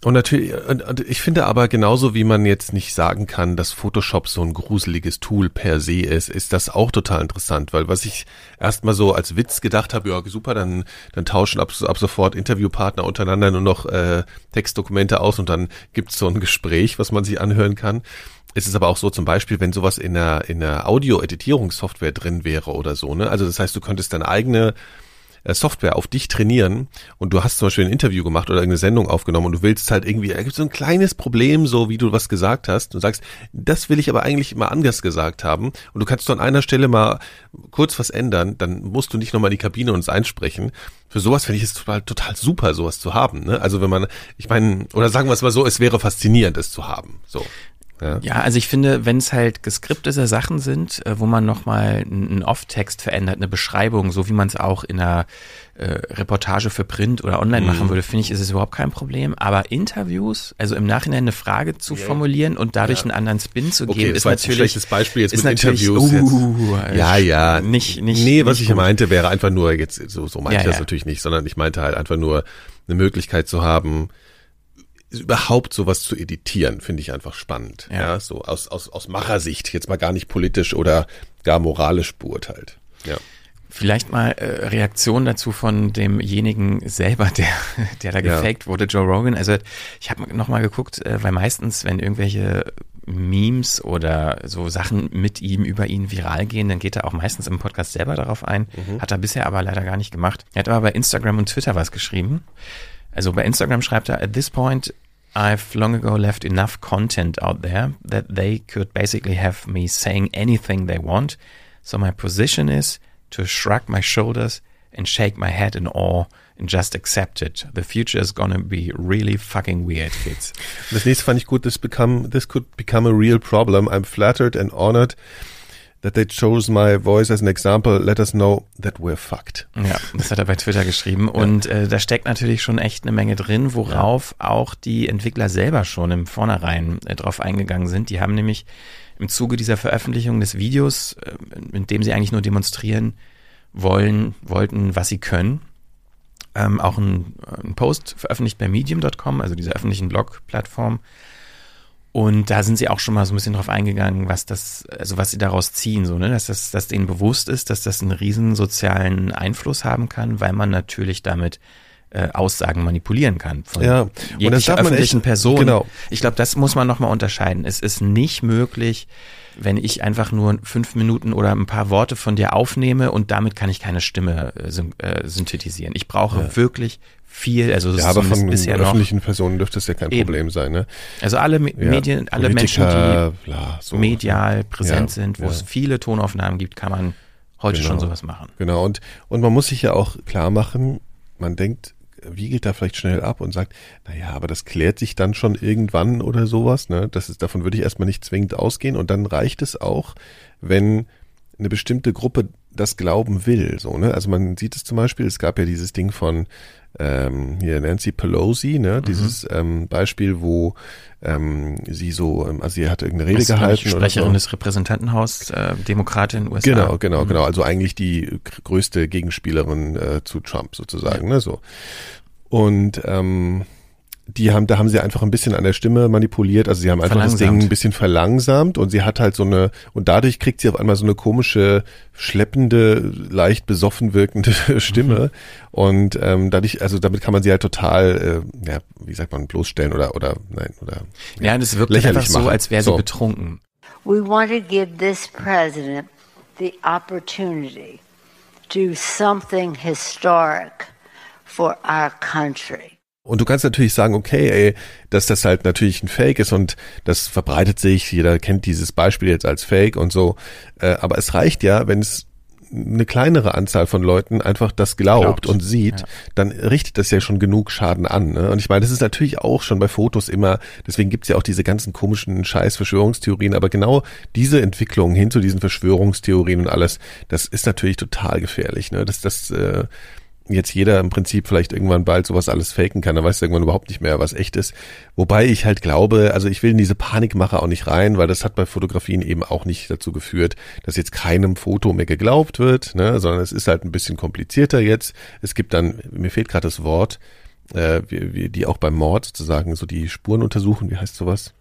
Und natürlich, und, und ich finde aber genauso wie man jetzt nicht sagen kann, dass Photoshop so ein gruseliges Tool per se ist, ist das auch total interessant, weil was ich erstmal so als Witz gedacht habe, ja super, dann, dann tauschen ab, ab sofort Interviewpartner untereinander nur noch äh, Textdokumente aus und dann gibt's so ein Gespräch, was man sich anhören kann. Es ist aber auch so zum Beispiel, wenn sowas in einer, in einer Audio-Editierungssoftware drin wäre oder so, ne? Also das heißt, du könntest deine eigene äh, Software auf dich trainieren und du hast zum Beispiel ein Interview gemacht oder eine Sendung aufgenommen und du willst halt irgendwie, da gibt so ein kleines Problem, so wie du was gesagt hast und sagst, das will ich aber eigentlich mal anders gesagt haben und du kannst nur an einer Stelle mal kurz was ändern, dann musst du nicht nochmal in die Kabine und es einsprechen. Für sowas finde ich es total, total super, sowas zu haben. Ne? Also wenn man, ich meine, oder sagen wir es mal so, es wäre faszinierend, es zu haben. So. Ja. Ja, also ich finde, wenn es halt geskriptete Sachen sind, äh, wo man nochmal einen Off-Text verändert, eine Beschreibung, so wie man es auch in einer äh, Reportage für Print oder online Mhm. machen würde, finde ich, ist es überhaupt kein Problem. Aber Interviews, also im Nachhinein eine Frage zu formulieren und dadurch einen anderen Spin zu Okay, geben, ist jetzt ein natürlich schlechtes Beispiel jetzt ist mit natürlich, Interviews. jetzt. Uh, Ja, ja. Nicht, nicht. Nee, was nicht ich gut. meinte, wäre einfach nur, jetzt, so, so meinte Ja, ich das ja. natürlich nicht, sondern ich meinte halt einfach nur, eine Möglichkeit zu haben, überhaupt sowas zu editieren, finde ich einfach spannend. Ja, Ja. so aus, aus, aus Machersicht, jetzt mal gar nicht politisch oder gar moralisch beurteilt. Ja. Vielleicht mal äh, Reaktion dazu von demjenigen selber, der, der da Ja. gefaked wurde, Joe Rogan. Also ich habe nochmal geguckt, äh, weil meistens, wenn irgendwelche Memes oder so Sachen mit ihm, über ihn viral gehen, dann geht er auch meistens im Podcast selber darauf ein. Hat er bisher aber leider gar nicht gemacht. Er hat aber bei Instagram und Twitter was geschrieben. Also bei Instagram schreibt er, at this point, I've long ago left enough content out there that they could basically have me saying anything they want. So my position is to shrug my shoulders and shake my head in awe and just accept it. The future is gonna be really fucking weird, kids. Das nächste fand ich gut, this become, this could become a real problem. I'm flattered and honored that they chose my voice as an example. Let us know that we're fucked. Ja, das hat er bei Twitter geschrieben. Und äh, da steckt natürlich schon echt eine Menge drin, worauf auch die Entwickler selber schon im Vornherein äh, drauf eingegangen sind. Die haben nämlich im Zuge dieser Veröffentlichung des Videos, äh, in dem sie eigentlich nur demonstrieren wollen, wollten, was sie können, ähm, auch einen, einen Post veröffentlicht bei medium.com, also dieser öffentlichen Blog-Plattform. Und da sind sie auch schon mal so ein bisschen drauf eingegangen, was das, also was sie daraus ziehen, so, ne, dass das, dass denen bewusst ist, dass das einen riesen sozialen Einfluss haben kann, weil man natürlich damit äh, Aussagen manipulieren kann von Ja, und das darf man öffentlichen echt- Person. genau. Ich glaube, das muss man nochmal unterscheiden. Es ist nicht möglich, wenn ich einfach nur fünf Minuten oder ein paar Worte von dir aufnehme und damit kann ich keine Stimme äh, äh, synthetisieren. Ich brauche wirklich viel, also Ja, aber von bisher noch. öffentlichen Personen dürfte es ja kein Eben. Problem sein, ne? Also alle Me Ja, Medien, alle Menschen, Politiker, bla, die so. medial präsent Ja, sind, wo ja. es viele Tonaufnahmen gibt, kann man heute Genau. schon sowas machen. Genau, und, und man muss sich ja auch klar machen, man denkt, wiegelt da vielleicht schnell ab und sagt, naja, aber das klärt sich dann schon irgendwann oder sowas, ne? Das ist, davon würde ich erstmal nicht zwingend ausgehen und dann reicht es auch, wenn eine bestimmte Gruppe das glauben will, so, ne? Also man sieht es zum Beispiel, es gab ja dieses Ding von ähm, hier Nancy Pelosi, ne? Dieses ähm, Beispiel, wo ähm, sie so, ähm, also sie hat irgendeine Rede gehalten oder Sprecherin so. des Repräsentantenhaus, äh, Demokratin in den USA. Genau, genau, Mhm. genau. Also eigentlich die größte Gegenspielerin äh, zu Trump sozusagen, ne, so. Und ähm, die haben, da haben sie einfach ein bisschen an der Stimme manipuliert. Also sie haben einfach das Ding ein bisschen verlangsamt und sie hat halt so eine, und dadurch kriegt sie auf einmal so eine komische, schleppende, leicht besoffen wirkende Stimme. Und ähm, dadurch, also damit kann man sie halt total, äh, ja, wie sagt man, bloßstellen oder, oder, nein, oder. Ja, das wirkt lächerlich einfach so, machen. als wäre sie So. betrunken. We want to give this president the opportunity to do something historic for our country. Und du kannst natürlich sagen, okay, ey, dass das halt natürlich ein Fake ist und das verbreitet sich, jeder kennt dieses Beispiel jetzt als Fake und so. Äh, aber es reicht ja, wenn es eine kleinere Anzahl von Leuten einfach das glaubt, Glaubt. und sieht, Ja. dann richtet das ja schon genug Schaden an. Ne? Und ich meine, das ist natürlich auch schon bei Fotos immer, deswegen gibt's ja auch diese ganzen komischen Scheiß-Verschwörungstheorien, aber genau diese Entwicklung hin zu diesen Verschwörungstheorien und alles, das ist natürlich total gefährlich. Ne? Das, das äh, jetzt jeder im Prinzip vielleicht irgendwann bald sowas alles faken kann, dann weißt du irgendwann überhaupt nicht mehr, was echt ist. Wobei ich halt glaube, also ich will in diese Panikmache auch nicht rein, weil das hat bei Fotografien eben auch nicht dazu geführt, dass jetzt keinem Foto mehr geglaubt wird, ne, sondern es ist halt ein bisschen komplizierter jetzt. Es gibt dann, mir fehlt gerade das Wort, äh, wie, wie, die auch beim Mord sozusagen so die Spuren untersuchen, wie heißt sowas?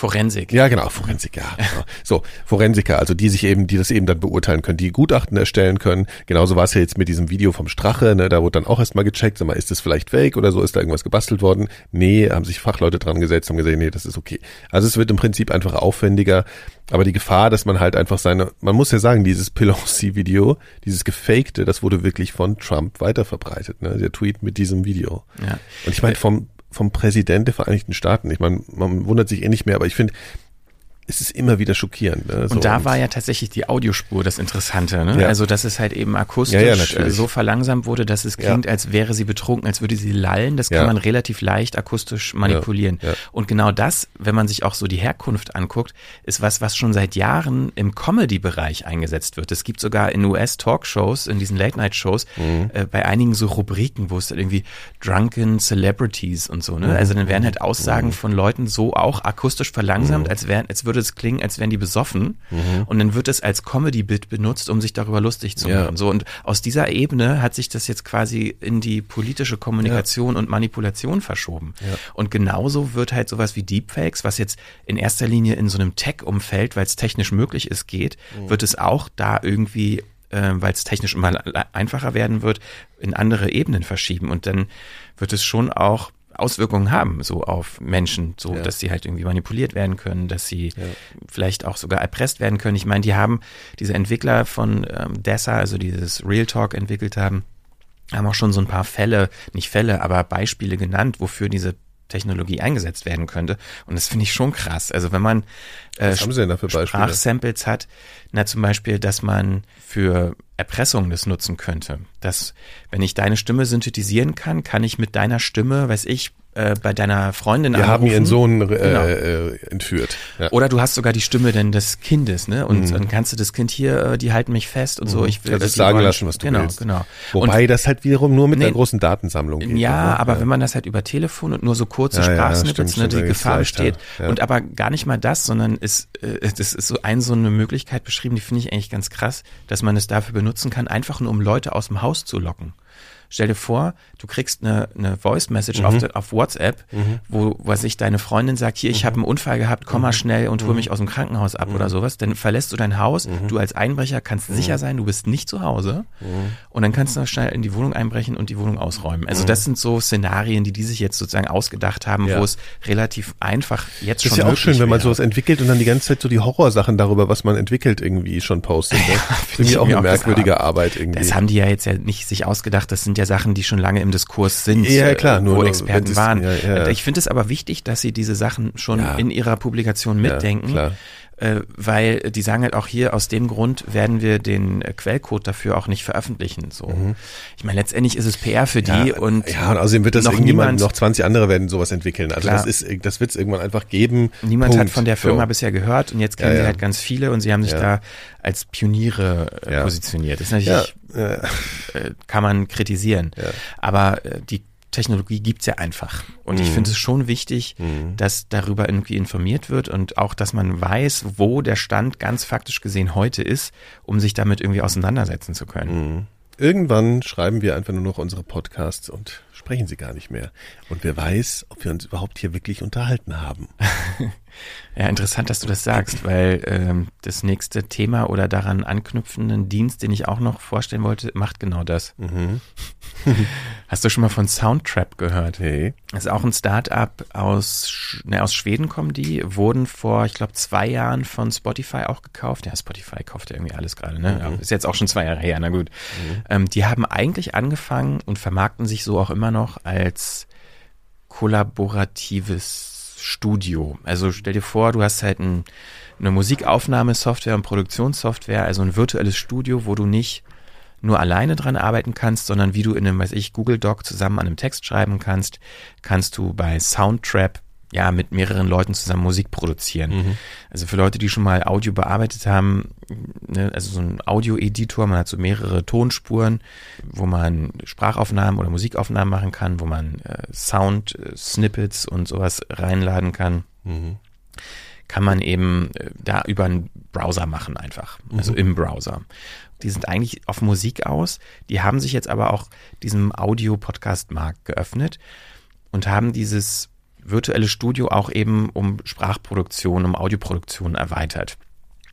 Forensik. Ja, genau, Forensiker. Genau. So, Forensiker, also die sich eben, die das eben dann beurteilen können, die Gutachten erstellen können. Genauso war es ja jetzt mit diesem Video vom Strache, ne, da wurde dann auch erstmal gecheckt, sag mal, ist das vielleicht fake oder so, ist da irgendwas gebastelt worden? Nee, haben sich Fachleute dran gesetzt, haben gesagt, nee, das ist okay. Also es wird im Prinzip einfach aufwendiger, aber die Gefahr, dass man halt einfach seine, man muss ja sagen, dieses Pelosi-Video, dieses gefakte, das wurde wirklich von Trump weiterverbreitet, ne, der Tweet mit diesem Video. Ja. Und ich meine, vom, vom Präsident der Vereinigten Staaten, ich meine, man wundert sich eh nicht mehr, aber ich finde, es ist immer wieder schockierend. Ne? So, Und da war ja tatsächlich die Audiospur das Interessante, ne? Ja. Also, dass es halt eben akustisch Ja, ja, äh, so verlangsamt wurde, dass es klingt, als wäre sie betrunken, als würde sie lallen. Das kann man relativ leicht akustisch manipulieren. Und genau das, wenn man sich auch so die Herkunft anguckt, ist was, was schon seit Jahren im Comedy-Bereich eingesetzt wird. Es gibt sogar in US-Talkshows, in diesen Late-Night-Shows, Mhm. äh, bei einigen so Rubriken, wo es dann irgendwie Drunken Celebrities und so, ne? Also dann werden halt Aussagen von Leuten so auch akustisch verlangsamt, als wären, als würde es klingen, als wären die besoffen. Und dann wird es als Comedy-Bit benutzt, um sich darüber lustig zu Ja. machen. So, und aus dieser Ebene hat sich das jetzt quasi in die politische Kommunikation und Manipulation verschoben. Und genauso wird halt sowas wie Deepfakes, was jetzt in erster Linie in so einem Tech-Umfeld, weil es technisch möglich ist, geht, wird es auch da irgendwie äh, weil es technisch immer einfacher werden wird, in andere Ebenen verschieben. Und dann wird es schon auch Auswirkungen haben, so auf Menschen, so Ja. dass sie halt irgendwie manipuliert werden können, dass sie vielleicht auch sogar erpresst werden können. Ich meine, die haben diese Entwickler von ähm, Dessa, also dieses Real Talk entwickelt haben, haben auch schon so ein paar Fälle, nicht Fälle, aber Beispiele genannt, wofür diese Technologie eingesetzt werden könnte. Und das finde ich schon krass. Also wenn man äh? Sprachsamples hat, na zum Beispiel, dass man für Erpressung das nutzen könnte. Dass, wenn ich deine Stimme synthetisieren kann, kann ich mit deiner Stimme, weiß ich, äh, bei deiner Freundin Wir haben anrufen. ihren Sohn äh, Genau. äh, entführt. Ja. Oder du hast sogar die Stimme denn des Kindes, ne? Und dann kannst du das Kind hier, äh, die halten mich fest und so. Ich will es die sagen wollen- lassen, was du genau, willst. Genau, Wobei das halt wiederum nur mit Nee. einer großen Datensammlung geht. ja, ne? aber wenn man das halt über Telefon und nur so kurze Ja, ja, Sprachsnippets, ne, stimmt, die da geht's Gefahr besteht. ja. Und aber gar nicht mal das, sondern ist, äh, das ist so ein so eine Möglichkeit beschrieben, die finde ich eigentlich ganz krass, dass man es dafür benutzen kann, einfach nur um Leute aus dem Haus zu locken. Stell dir vor, du kriegst eine, eine Voice Message auf, auf WhatsApp, wo was ich deine Freundin sagt, hier, ich habe einen Unfall gehabt, komm mal schnell und hol mich aus dem Krankenhaus ab oder sowas. Dann verlässt du dein Haus, du als Einbrecher kannst sicher sein, du bist nicht zu Hause und dann kannst du noch schnell in die Wohnung einbrechen und die Wohnung ausräumen. Also das sind so Szenarien, die die sich jetzt sozusagen ausgedacht haben, Ja. wo es relativ einfach jetzt Das schon ist ja auch schön, wenn man wäre. sowas entwickelt und dann die ganze Zeit so die Horrorsachen darüber, was man entwickelt, irgendwie schon postet. Ne? Finde ich auch eine merkwürdige. Arbeit irgendwie. Das haben die ja jetzt ja nicht sich ausgedacht, das sind ja Sachen, die schon lange im Diskurs sind, Ja, äh, klar, nur- wo nur Experten waren. ja, ja. Ich finde es aber wichtig, dass sie diese Sachen schon in ihrer Publikation mitdenken. Äh, weil die sagen halt auch hier, aus dem Grund werden wir den äh, Quellcode dafür auch nicht veröffentlichen. So. Ich meine, letztendlich ist es PR für die Mhm. ja, und ja, und außerdem wird das noch irgendjemand, niemand- noch 20 andere werden sowas entwickeln. Also Klar. das ist, das wird es irgendwann einfach geben. Niemand Punkt. hat von der Firma So. bisher gehört und jetzt kennen Ja, sie ja. halt ganz viele und sie haben sich da als Pioniere äh, positioniert. Das ist natürlich, äh, kann man kritisieren. Aber äh, die Technologie gibt's ja einfach. Und Mhm. ich finde es schon wichtig, dass darüber irgendwie informiert wird und auch, dass man weiß, wo der Stand ganz faktisch gesehen heute ist, um sich damit irgendwie auseinandersetzen zu können. Mhm. Irgendwann schreiben wir einfach nur noch unsere Podcasts und sprechen sie gar nicht mehr. Und wer weiß, ob wir uns überhaupt hier wirklich unterhalten haben. Ja, interessant, dass du das sagst, weil ähm, das nächste Thema oder daran anknüpfenden Dienst, den ich auch noch vorstellen wollte, macht genau das. Mhm. Hast du schon mal von Soundtrap gehört? Nee. Das ist auch ein Start-up aus, ne, aus Schweden kommen die, wurden vor, ich glaube, zwei Jahren von Spotify auch gekauft. Ja, Spotify kauft ja irgendwie alles gerade, ne? Ja, ist jetzt auch schon zwei Jahre her, na gut. Ähm, die haben eigentlich angefangen und vermarkten sich so auch immer noch als kollaboratives Studio. Also stell dir vor, du hast halt ein, eine Musikaufnahmesoftware und Produktionssoftware, also ein virtuelles Studio, wo du nicht nur alleine dran arbeiten kannst, sondern wie du in einem, weiß ich, Google Doc zusammen an einem Text schreiben kannst, kannst du bei Soundtrap ja mit mehreren Leuten zusammen Musik produzieren. Also für Leute, die schon mal Audio bearbeitet haben, ne, also so ein Audio-Editor, man hat so mehrere Tonspuren, wo man Sprachaufnahmen oder Musikaufnahmen machen kann, wo man äh, Sound-Snippets und sowas reinladen kann kann man eben äh, da über einen Browser machen einfach, also im Browser. Die sind eigentlich auf Musik aus, die haben sich jetzt aber auch diesem Audio-Podcast-Markt geöffnet und haben dieses virtuelle Studio auch eben um Sprachproduktion, um Audioproduktion erweitert.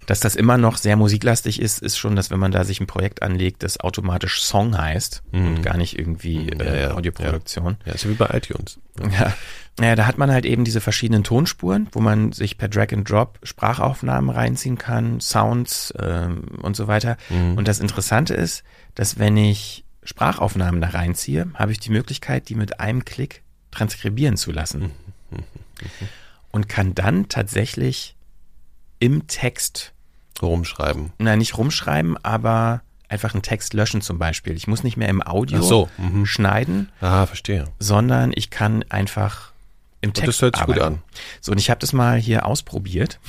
Dass das immer noch sehr musiklastig ist, ist schon, dass wenn man da sich ein Projekt anlegt, das automatisch Song heißt und gar nicht irgendwie äh, ja, Audioproduktion. Ja, ist ja wie bei iTunes. Ja. Naja, da hat man halt eben diese verschiedenen Tonspuren, wo man sich per Drag and Drop Sprachaufnahmen reinziehen kann, Sounds ähm, und so weiter. Und das Interessante ist, dass wenn ich Sprachaufnahmen da reinziehe, habe ich die Möglichkeit, die mit einem Klick transkribieren zu lassen. Und kann dann tatsächlich im Text, Rumschreiben. nein, nicht rumschreiben, aber einfach einen Text löschen zum Beispiel. Ich muss nicht mehr im Audio so, mhm. schneiden, Ah, verstehe. sondern ich kann einfach im Text das hört sich gut arbeiten. an. So, und ich habe das mal hier ausprobiert.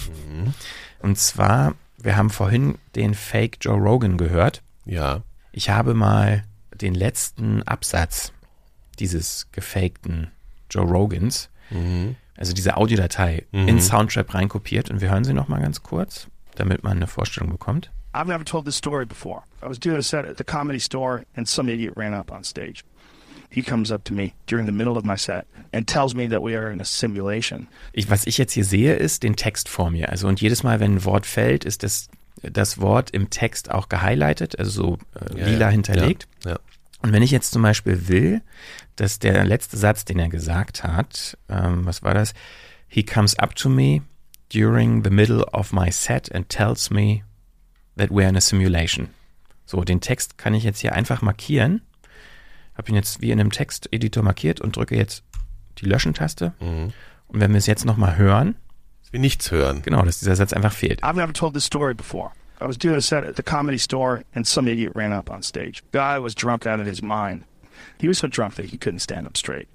Und zwar, wir haben vorhin den Fake Joe Rogan gehört. Ja. Ich habe mal den letzten Absatz dieses gefakten Joe Rogans, also diese Audiodatei, in Soundtrap reinkopiert und wir hören sie noch mal ganz kurz, damit man eine Vorstellung bekommt. I've never told this story before. I was doing a set at the comedy store, and some idiot ran up on stage. He comes up to me during the middle of my set and tells me that we are in a simulation. Ich, was ich jetzt hier sehe, ist den Text vor mir. Also und jedes Mal, wenn ein Wort fällt, ist das, das Wort im Text auch gehighlightet, also so äh, Ja, lila ja. hinterlegt. Ja. Und wenn ich jetzt zum Beispiel will, dass der letzte Satz, den er gesagt hat, ähm, was war das? He comes up to me during the middle of my set and tells me that we're in a simulation. So, den Text kann ich jetzt hier einfach markieren. Habe ihn jetzt wie in einem Texteditor markiert und drücke jetzt die Löschen-Taste. Und wenn wir es jetzt nochmal hören, Dass wir nichts hören. genau, dass dieser Satz einfach fehlt. I've never told this story before. I was doing a set at the comedy store, and some idiot ran up on stage. Guy was drunk out of his mind. He was so drunk that he couldn't stand up straight.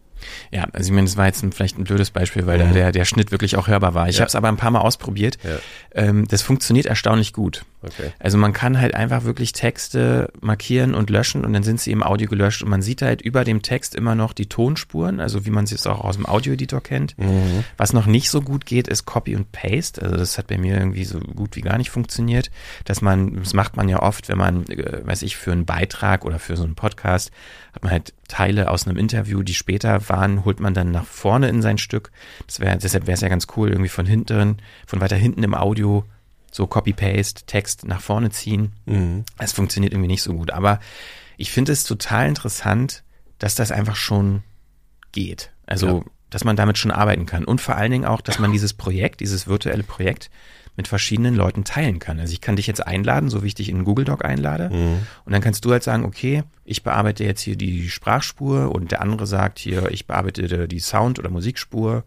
Ja, also ich meine, das war jetzt ein, vielleicht ein blödes Beispiel, weil da der, der Schnitt wirklich auch hörbar war. Ich Ja. habe es aber ein paar Mal ausprobiert. Ja. Ähm, das funktioniert erstaunlich gut. Okay. Also man kann halt einfach wirklich Texte markieren und löschen und dann sind sie im Audio gelöscht und man sieht halt über dem Text immer noch die Tonspuren, also wie man es jetzt auch aus dem Audioeditor kennt. Mhm. Was noch nicht so gut geht, ist Copy und Paste. Also das hat bei mir irgendwie so gut wie gar nicht funktioniert. Dass man, das macht man ja oft, wenn man, äh, weiß ich, für einen Beitrag oder für so einen Podcast hat man halt Teile aus einem Interview, die später waren, holt man dann nach vorne in sein Stück. Wäre, deshalb wäre es ja ganz cool, irgendwie von hinten, von weiter hinten im Audio so Copy-Paste, Text nach vorne ziehen. Mhm. Es funktioniert irgendwie nicht so gut. Aber ich finde es total interessant, dass das einfach schon geht. Also, Ja. dass man damit schon arbeiten kann. Und vor allen Dingen auch, dass man dieses Projekt, dieses virtuelle Projekt mit verschiedenen Leuten teilen kann. Also ich kann dich jetzt einladen, so wie ich dich in Google Doc einlade. Und dann kannst du halt sagen, okay, ich bearbeite jetzt hier die Sprachspur und der andere sagt hier, ich bearbeite die Sound- oder Musikspur.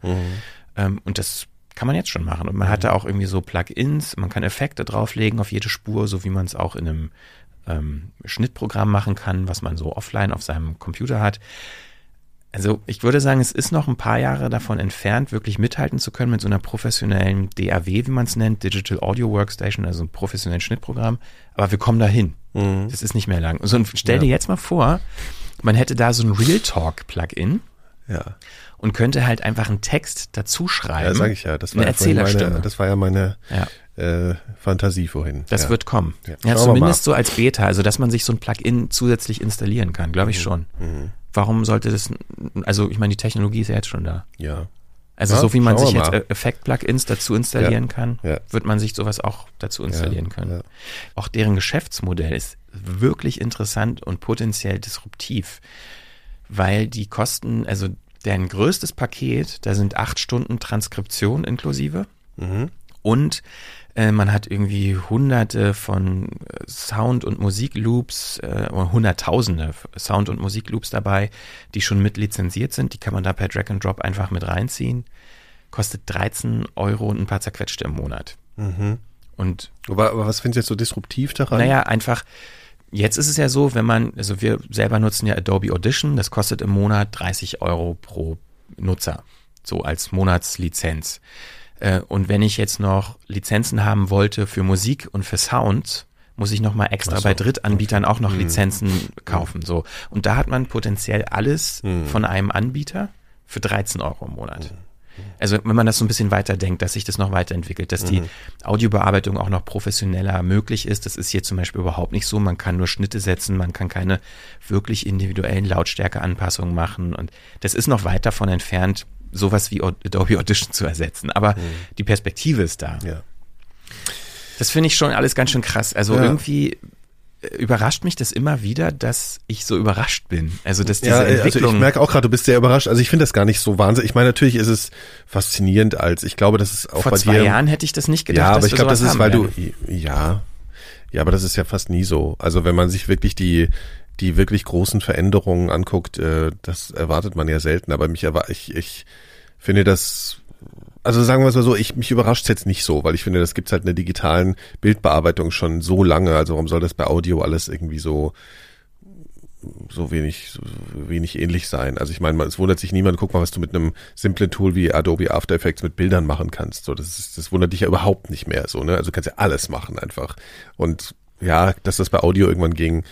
Ähm, und das kann man jetzt schon machen. Und man hat da auch irgendwie so Plugins, man kann Effekte drauflegen auf jede Spur, so wie man es auch in einem ähm, Schnittprogramm machen kann, was man so offline auf seinem Computer hat. Also ich würde sagen, es ist noch ein paar Jahre davon entfernt, wirklich mithalten zu können mit so einer professionellen DAW, wie man es nennt, Digital Audio Workstation, also einem professionellen Schnittprogramm. Aber wir kommen dahin. Das ist nicht mehr lang. So, und stell dir jetzt mal vor, man hätte da so ein Real Talk Plugin Ja. und könnte halt einfach einen Text dazu schreiben. Ja, sag ich ja. Das war eine ja Erzählerstimme. meine, das war ja meine Ja. äh, Fantasie vorhin. Das ja. wird kommen. Ja. Ja, zumindest so als Beta, also dass man sich so ein Plugin zusätzlich installieren kann, glaube Mhm. ich schon. Warum sollte das, also ich meine, die Technologie ist ja jetzt schon da. Ja. Also Ja, so wie man sich jetzt Effekt-Plugins dazu installieren kann, ja. wird man sich sowas auch dazu installieren können. ja. Auch deren Geschäftsmodell ist wirklich interessant und potenziell disruptiv, weil die kosten, also deren größtes Paket, da sind acht Stunden Transkription inklusive Mhm. und äh, man hat irgendwie hunderte von äh, Sound- und Musikloops äh, oder hunderttausende Sound- und Musikloops dabei, die schon mit lizenziert sind. Die kann man da per Drag and Drop einfach mit reinziehen. Kostet 13 Euro und ein paar zerquetschte im Monat. Mhm. Und Aber, aber was findest du jetzt so disruptiv daran? naja, einfach, jetzt ist es ja so, wenn man, also wir selber nutzen ja Adobe Audition, das kostet im Monat 30 Euro pro Nutzer, so als Monatslizenz. Äh, Und wenn ich jetzt noch Lizenzen haben wollte für Musik und für Sound, muss ich nochmal extra so, bei Drittanbietern auch noch Lizenzen kaufen. So. Und da hat man potenziell alles von einem Anbieter für 13 Euro im Monat. Also wenn man das so ein bisschen weiterdenkt, dass sich das noch weiterentwickelt, dass die Audiobearbeitung auch noch professioneller möglich ist. Das ist hier zum Beispiel überhaupt nicht so. Man kann nur Schnitte setzen, man kann keine wirklich individuellen Lautstärkeanpassungen machen. Und das ist noch weit davon entfernt, sowas wie Adobe Audition zu ersetzen. Aber die Perspektive ist da. Ja. Das finde ich schon alles ganz schön krass. Also Ja. irgendwie äh, überrascht mich das immer wieder, dass ich so überrascht bin. Also dass diese Ja, also Entwicklung. ich merke auch gerade, du bist sehr überrascht. Also ich finde das gar nicht so wahnsinnig. Ich meine, natürlich ist es faszinierend als, ich glaube, das ist auch vor bei zwei dir. Jahren hätte ich das nicht gedacht. ja, aber dass ich glaube, das ist, weil werden. du, ja, ja, aber das ist ja fast nie so. Also wenn man sich wirklich die, die wirklich großen Veränderungen anguckt, äh, das erwartet man ja selten. Aber mich erwar ich, ich finde das, also sagen wir es mal so, ich, mich überrascht jetzt nicht so, weil ich finde, das gibt's halt in der digitalen Bildbearbeitung schon so lange. Also warum soll das bei Audio alles irgendwie so, so wenig, so wenig ähnlich sein. Also ich meine, es wundert sich niemand, guck mal, was du mit einem simplen Tool wie Adobe After Effects mit Bildern machen kannst. So, das ist, das wundert dich ja überhaupt nicht mehr so, ne? Also du kannst ja alles machen einfach. Und ja, dass das bei Audio irgendwann ging,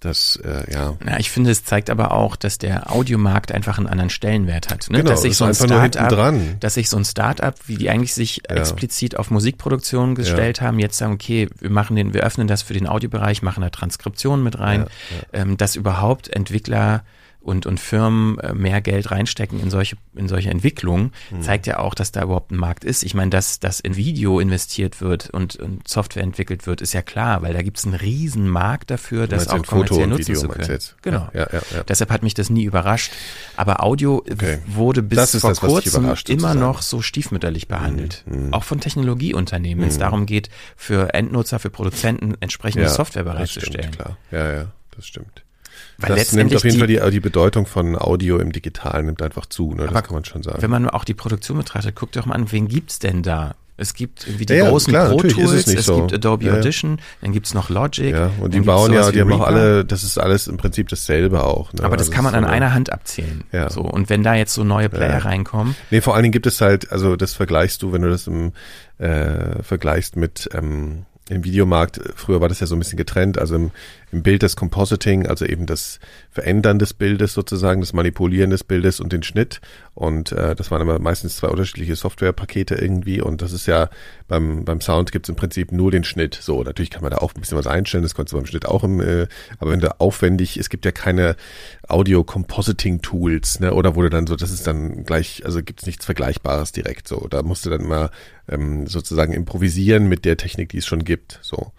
das, äh, ja. Ja, ich finde, es zeigt aber auch, dass der Audiomarkt einfach einen anderen Stellenwert hat. Ne? Genau, dass sich so ein Start-up, dass sich so ein Start-up, wie die eigentlich sich Ja. explizit auf Musikproduktion gestellt haben, jetzt sagen, okay, wir machen den, wir öffnen das für den Audiobereich, machen da Transkription mit rein, Ähm, dass überhaupt Entwickler und, und Firmen äh, mehr Geld reinstecken in solche, in solche Entwicklungen, Mhm. zeigt ja auch, dass da überhaupt ein Markt ist. Ich meine, dass, dass in Video investiert wird und, und Software entwickelt wird, ist ja klar, weil da gibt es einen riesen Markt dafür, das auch kommerziell nutzen Video zu können. jetzt? Genau. Ja, ja, ja. Deshalb hat mich das nie überrascht. Aber Audio Okay. wurde bis Das vor das, kurzem immer sozusagen. Mhm, noch so stiefmütterlich behandelt. Auch von Technologieunternehmen, wenn es darum geht, für Endnutzer, für Produzenten entsprechende Software das bereitzustellen. Stimmt, klar. Ja, ja, das stimmt. Weil das nimmt auf jeden die, Fall die, die Bedeutung von Audio im Digitalen nimmt einfach zu, ne? Das kann man schon sagen. wenn man auch die Produktion betrachtet, guckt doch mal an, wen gibt's denn da? Es gibt irgendwie die Ja, großen klar, Pro Tools, es nicht es so. gibt Adobe Ja. Audition, dann gibt's noch Logic. ja, und die bauen ja, die haben auch alle, das ist alles im Prinzip dasselbe auch. Ne? Aber das Also kann man an so eine- einer Hand abzählen. Ja. So. Und wenn da jetzt so neue Player Ja. reinkommen, Nee, vor allen Dingen gibt es halt, also das vergleichst du, wenn du das im äh, vergleichst mit ähm, im Videomarkt, äh, früher war das ja so ein bisschen getrennt, also im, im Bild das Compositing, also eben das Verändern des Bildes sozusagen, das Manipulieren des Bildes und den Schnitt. Und äh, das waren immer meistens zwei unterschiedliche Softwarepakete irgendwie. Und das ist ja beim, beim Sound gibt's im Prinzip nur den Schnitt. So, natürlich kann man da auch ein bisschen was einstellen, das konntest du beim Schnitt auch im, äh, aber wenn du aufwendig, es gibt ja keine Audio-Compositing-Tools, ne? Oder wurde dann so, das ist dann gleich, also gibt's nichts Vergleichbares direkt so. Da musst du dann immer ähm, sozusagen improvisieren mit der Technik, die es schon gibt. So.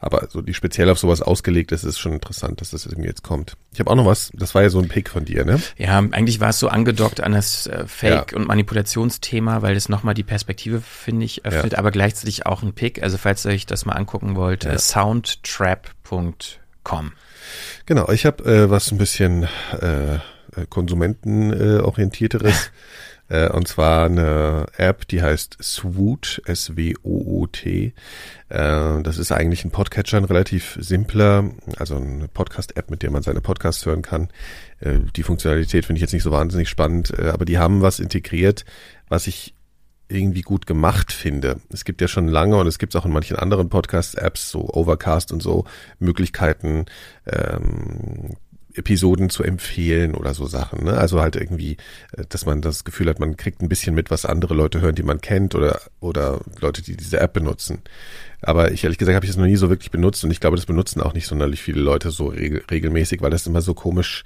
Aber so die speziell auf sowas ausgelegt ist, ist schon interessant, dass das irgendwie jetzt kommt. Ich habe auch noch was, das war ja so ein Pick von dir, ne? Ja, eigentlich war es so angedockt an das äh, Fake- und Manipulationsthema, weil das nochmal die Perspektive, finde ich, öffnet, aber gleichzeitig auch ein Pick. Also falls ihr euch das mal angucken wollt, äh, soundtrap.com. Genau, ich habe äh, was ein bisschen äh, konsumentenorientierteres. Äh, und zwar eine App, die heißt Swoot, S-W-O-O-T. Äh, das ist eigentlich ein Podcatcher, ein relativ simpler, also eine Podcast-App, mit der man seine Podcasts hören kann. Äh, die Funktionalität finde ich jetzt nicht so wahnsinnig spannend, äh, aber die haben was integriert, was ich irgendwie gut gemacht finde. Es gibt ja schon lange und es gibt auch in manchen anderen Podcast-Apps, so Overcast und so, Möglichkeiten, ähm, Episoden zu empfehlen oder so Sachen. Ne? Also halt irgendwie, äh, dass man das Gefühl hat, man kriegt ein bisschen mit, was andere Leute hören, die man kennt oder, oder Leute, die diese App benutzen. Aber ich ehrlich gesagt habe ich das noch nie so wirklich benutzt und ich glaube, das benutzen auch nicht sonderlich viele Leute so regel regelmäßig, weil das immer so komisch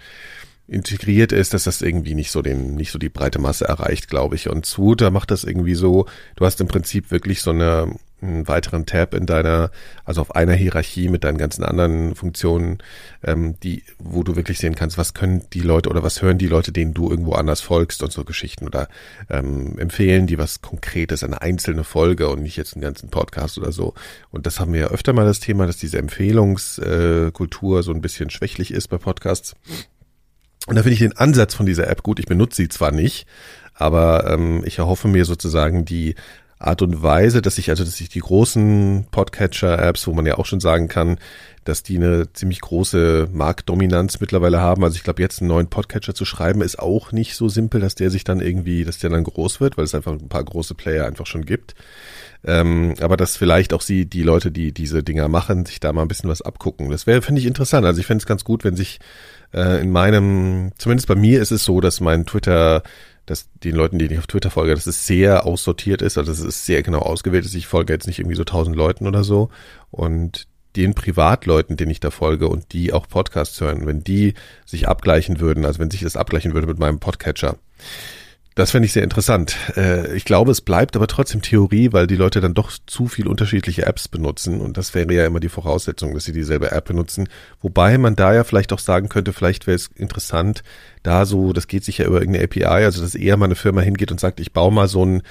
integriert ist, dass das irgendwie nicht so den, nicht so die breite Masse erreicht, glaube ich. Und Swooter macht das irgendwie so, du hast im Prinzip wirklich so eine, einen weiteren Tab in deiner, also auf einer Hierarchie mit deinen ganzen anderen Funktionen, ähm, die, wo du wirklich sehen kannst, was können die Leute oder was hören die Leute, denen du irgendwo anders folgst und so Geschichten oder ähm, empfehlen die was Konkretes, eine einzelne Folge und nicht jetzt einen ganzen Podcast oder so. Und das haben wir ja öfter mal das Thema, dass diese Empfehlungskultur so ein bisschen schwächlich ist bei Podcasts. Und da finde ich den Ansatz von dieser App gut. Ich benutze sie zwar nicht, aber ähm, ich erhoffe mir sozusagen die Art und Weise, dass ich also, dass ich die großen Podcatcher-Apps, wo man ja auch schon sagen kann, dass die eine ziemlich große Marktdominanz mittlerweile haben. Also ich glaube, jetzt einen neuen Podcatcher zu schreiben, ist auch nicht so simpel, dass der sich dann irgendwie, dass der dann groß wird, weil es einfach ein paar große Player einfach schon gibt. Ähm, aber dass vielleicht auch sie, die Leute, die diese Dinger machen, sich da mal ein bisschen was abgucken. Das wäre, finde ich, interessant. Also ich fände es ganz gut, wenn sich äh, in meinem, zumindest bei mir ist es so, dass mein Twitter, dass den Leuten, denen ich auf Twitter folge, dass es sehr aussortiert ist, also es sehr genau ausgewählt ist. Ich folge jetzt nicht irgendwie so tausend Leuten oder so. Und den Privatleuten, denen ich da folge und die auch Podcasts hören, wenn die sich abgleichen würden, also wenn sich das abgleichen würde mit meinem Podcatcher, das fände ich sehr interessant. Äh, ich glaube, es bleibt aber trotzdem Theorie, weil die Leute dann doch zu viel unterschiedliche Apps benutzen und das wäre ja immer die Voraussetzung, dass sie dieselbe App benutzen. Wobei man da ja vielleicht auch sagen könnte, vielleicht wäre es interessant, da so, das geht sich ja über irgendeine API, also dass eher mal eine Firma hingeht und sagt, ich baue mal so ein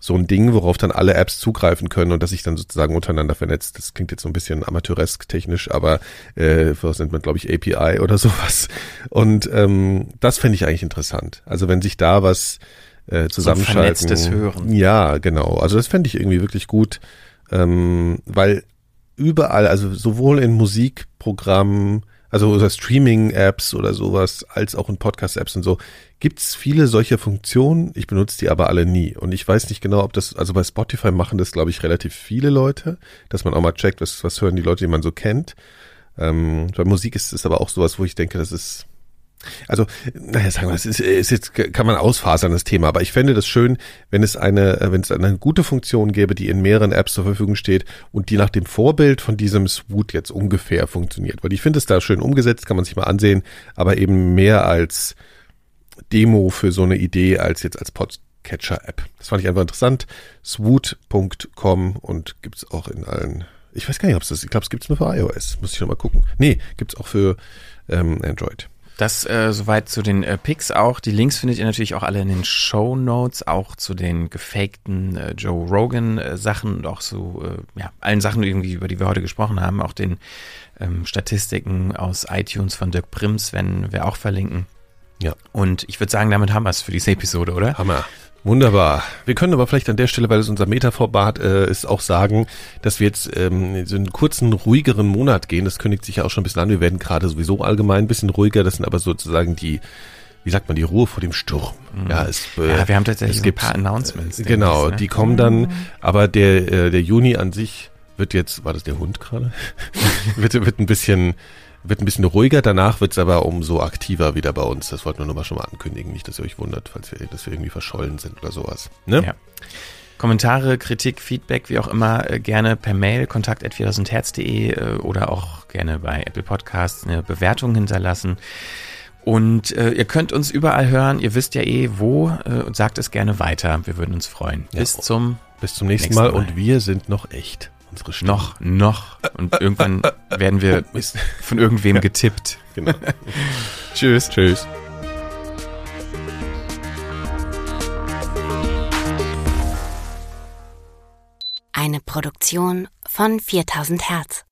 so ein Ding, worauf dann alle Apps zugreifen können und dass sich dann sozusagen untereinander vernetzt. Das klingt jetzt so ein bisschen amateuresk technisch, aber äh, was nennt man, glaube ich, API oder sowas. Und ähm, das fände ich eigentlich interessant. Also wenn sich da was äh, zusammenschalten. So vernetztes Hören. Ja, genau. Also das fände ich irgendwie wirklich gut, ähm, weil überall, also sowohl in Musikprogrammen, also oder Streaming-Apps oder sowas, als auch in Podcast-Apps und so, gibt's viele solcher Funktionen. Ich benutze die aber alle nie. Und ich weiß nicht genau, ob das, also bei Spotify machen das, glaube ich, relativ viele Leute, dass man auch mal checkt, was, was hören die Leute, die man so kennt. Ähm, bei Musik ist es aber auch sowas, wo ich denke, das ist also, naja, sagen wir, es ist, ist jetzt, kann man ausfasern, das Thema, aber ich fände das schön, wenn es eine, wenn es eine gute Funktion gäbe, die in mehreren Apps zur Verfügung steht und die nach dem Vorbild von diesem Swoot jetzt ungefähr funktioniert. Weil ich finde es da schön umgesetzt, kann man sich mal ansehen, aber eben mehr als Demo für so eine Idee als jetzt als Podcatcher-App. Das fand ich einfach interessant. Swoot.com und gibt's auch in allen, ich weiß gar nicht, ob es das, ich glaube, es gibt's nur für iOS, muss ich noch mal gucken. Nee, gibt's auch für ähm, Android. Das äh, soweit zu den äh, Picks auch. Die Links findet ihr natürlich auch alle in den Show Notes, auch zu den gefakten äh, Joe Rogan äh, Sachen und auch zu äh, ja, allen Sachen irgendwie, über die wir heute gesprochen haben, auch den ähm, Statistiken aus iTunes von Dirk Prims, wenn wir auch verlinken. Ja. Und ich würde sagen, damit haben wir es für diese Episode, oder? Hammer. Wunderbar. Wir können aber vielleicht an der Stelle, weil es unser Metaformat äh, ist, auch sagen, dass wir jetzt ähm, so einen kurzen, ruhigeren Monat gehen. Das kündigt sich ja auch schon ein bisschen an. Wir werden gerade sowieso allgemein ein bisschen ruhiger. Das sind aber sozusagen die, wie sagt man, die Ruhe vor dem Sturm. Mhm. Ja, es, äh, Ja, wir haben tatsächlich es ein gibt, paar Announcements. Genau, demnächst, ne? die kommen dann, aber der, äh, der Juni an sich wird jetzt, war das der Hund gerade? wird, wird ein bisschen, wird ein bisschen ruhiger, danach wird es aber umso aktiver wieder bei uns. Das wollten wir nur mal schon mal ankündigen, nicht, dass ihr euch wundert, falls wir, dass wir irgendwie verschollen sind oder sowas. Ne? Ja. Kommentare, Kritik, Feedback, wie auch immer, äh, gerne per Mail kontakt.4000herz.de äh, oder auch gerne bei Apple Podcasts eine Bewertung hinterlassen. Und äh, ihr könnt uns überall hören, ihr wisst ja eh wo äh, und sagt es gerne weiter. Wir würden uns freuen. Ja. Bis zum Bis zum nächsten, Nächsten Mal. Mal. und wir sind noch echt. Unsere Stimmen. noch, noch. Und irgendwann werden wir von irgendwem getippt. Genau. Tschüss. Tschüss. Eine Produktion von 4000 Hertz.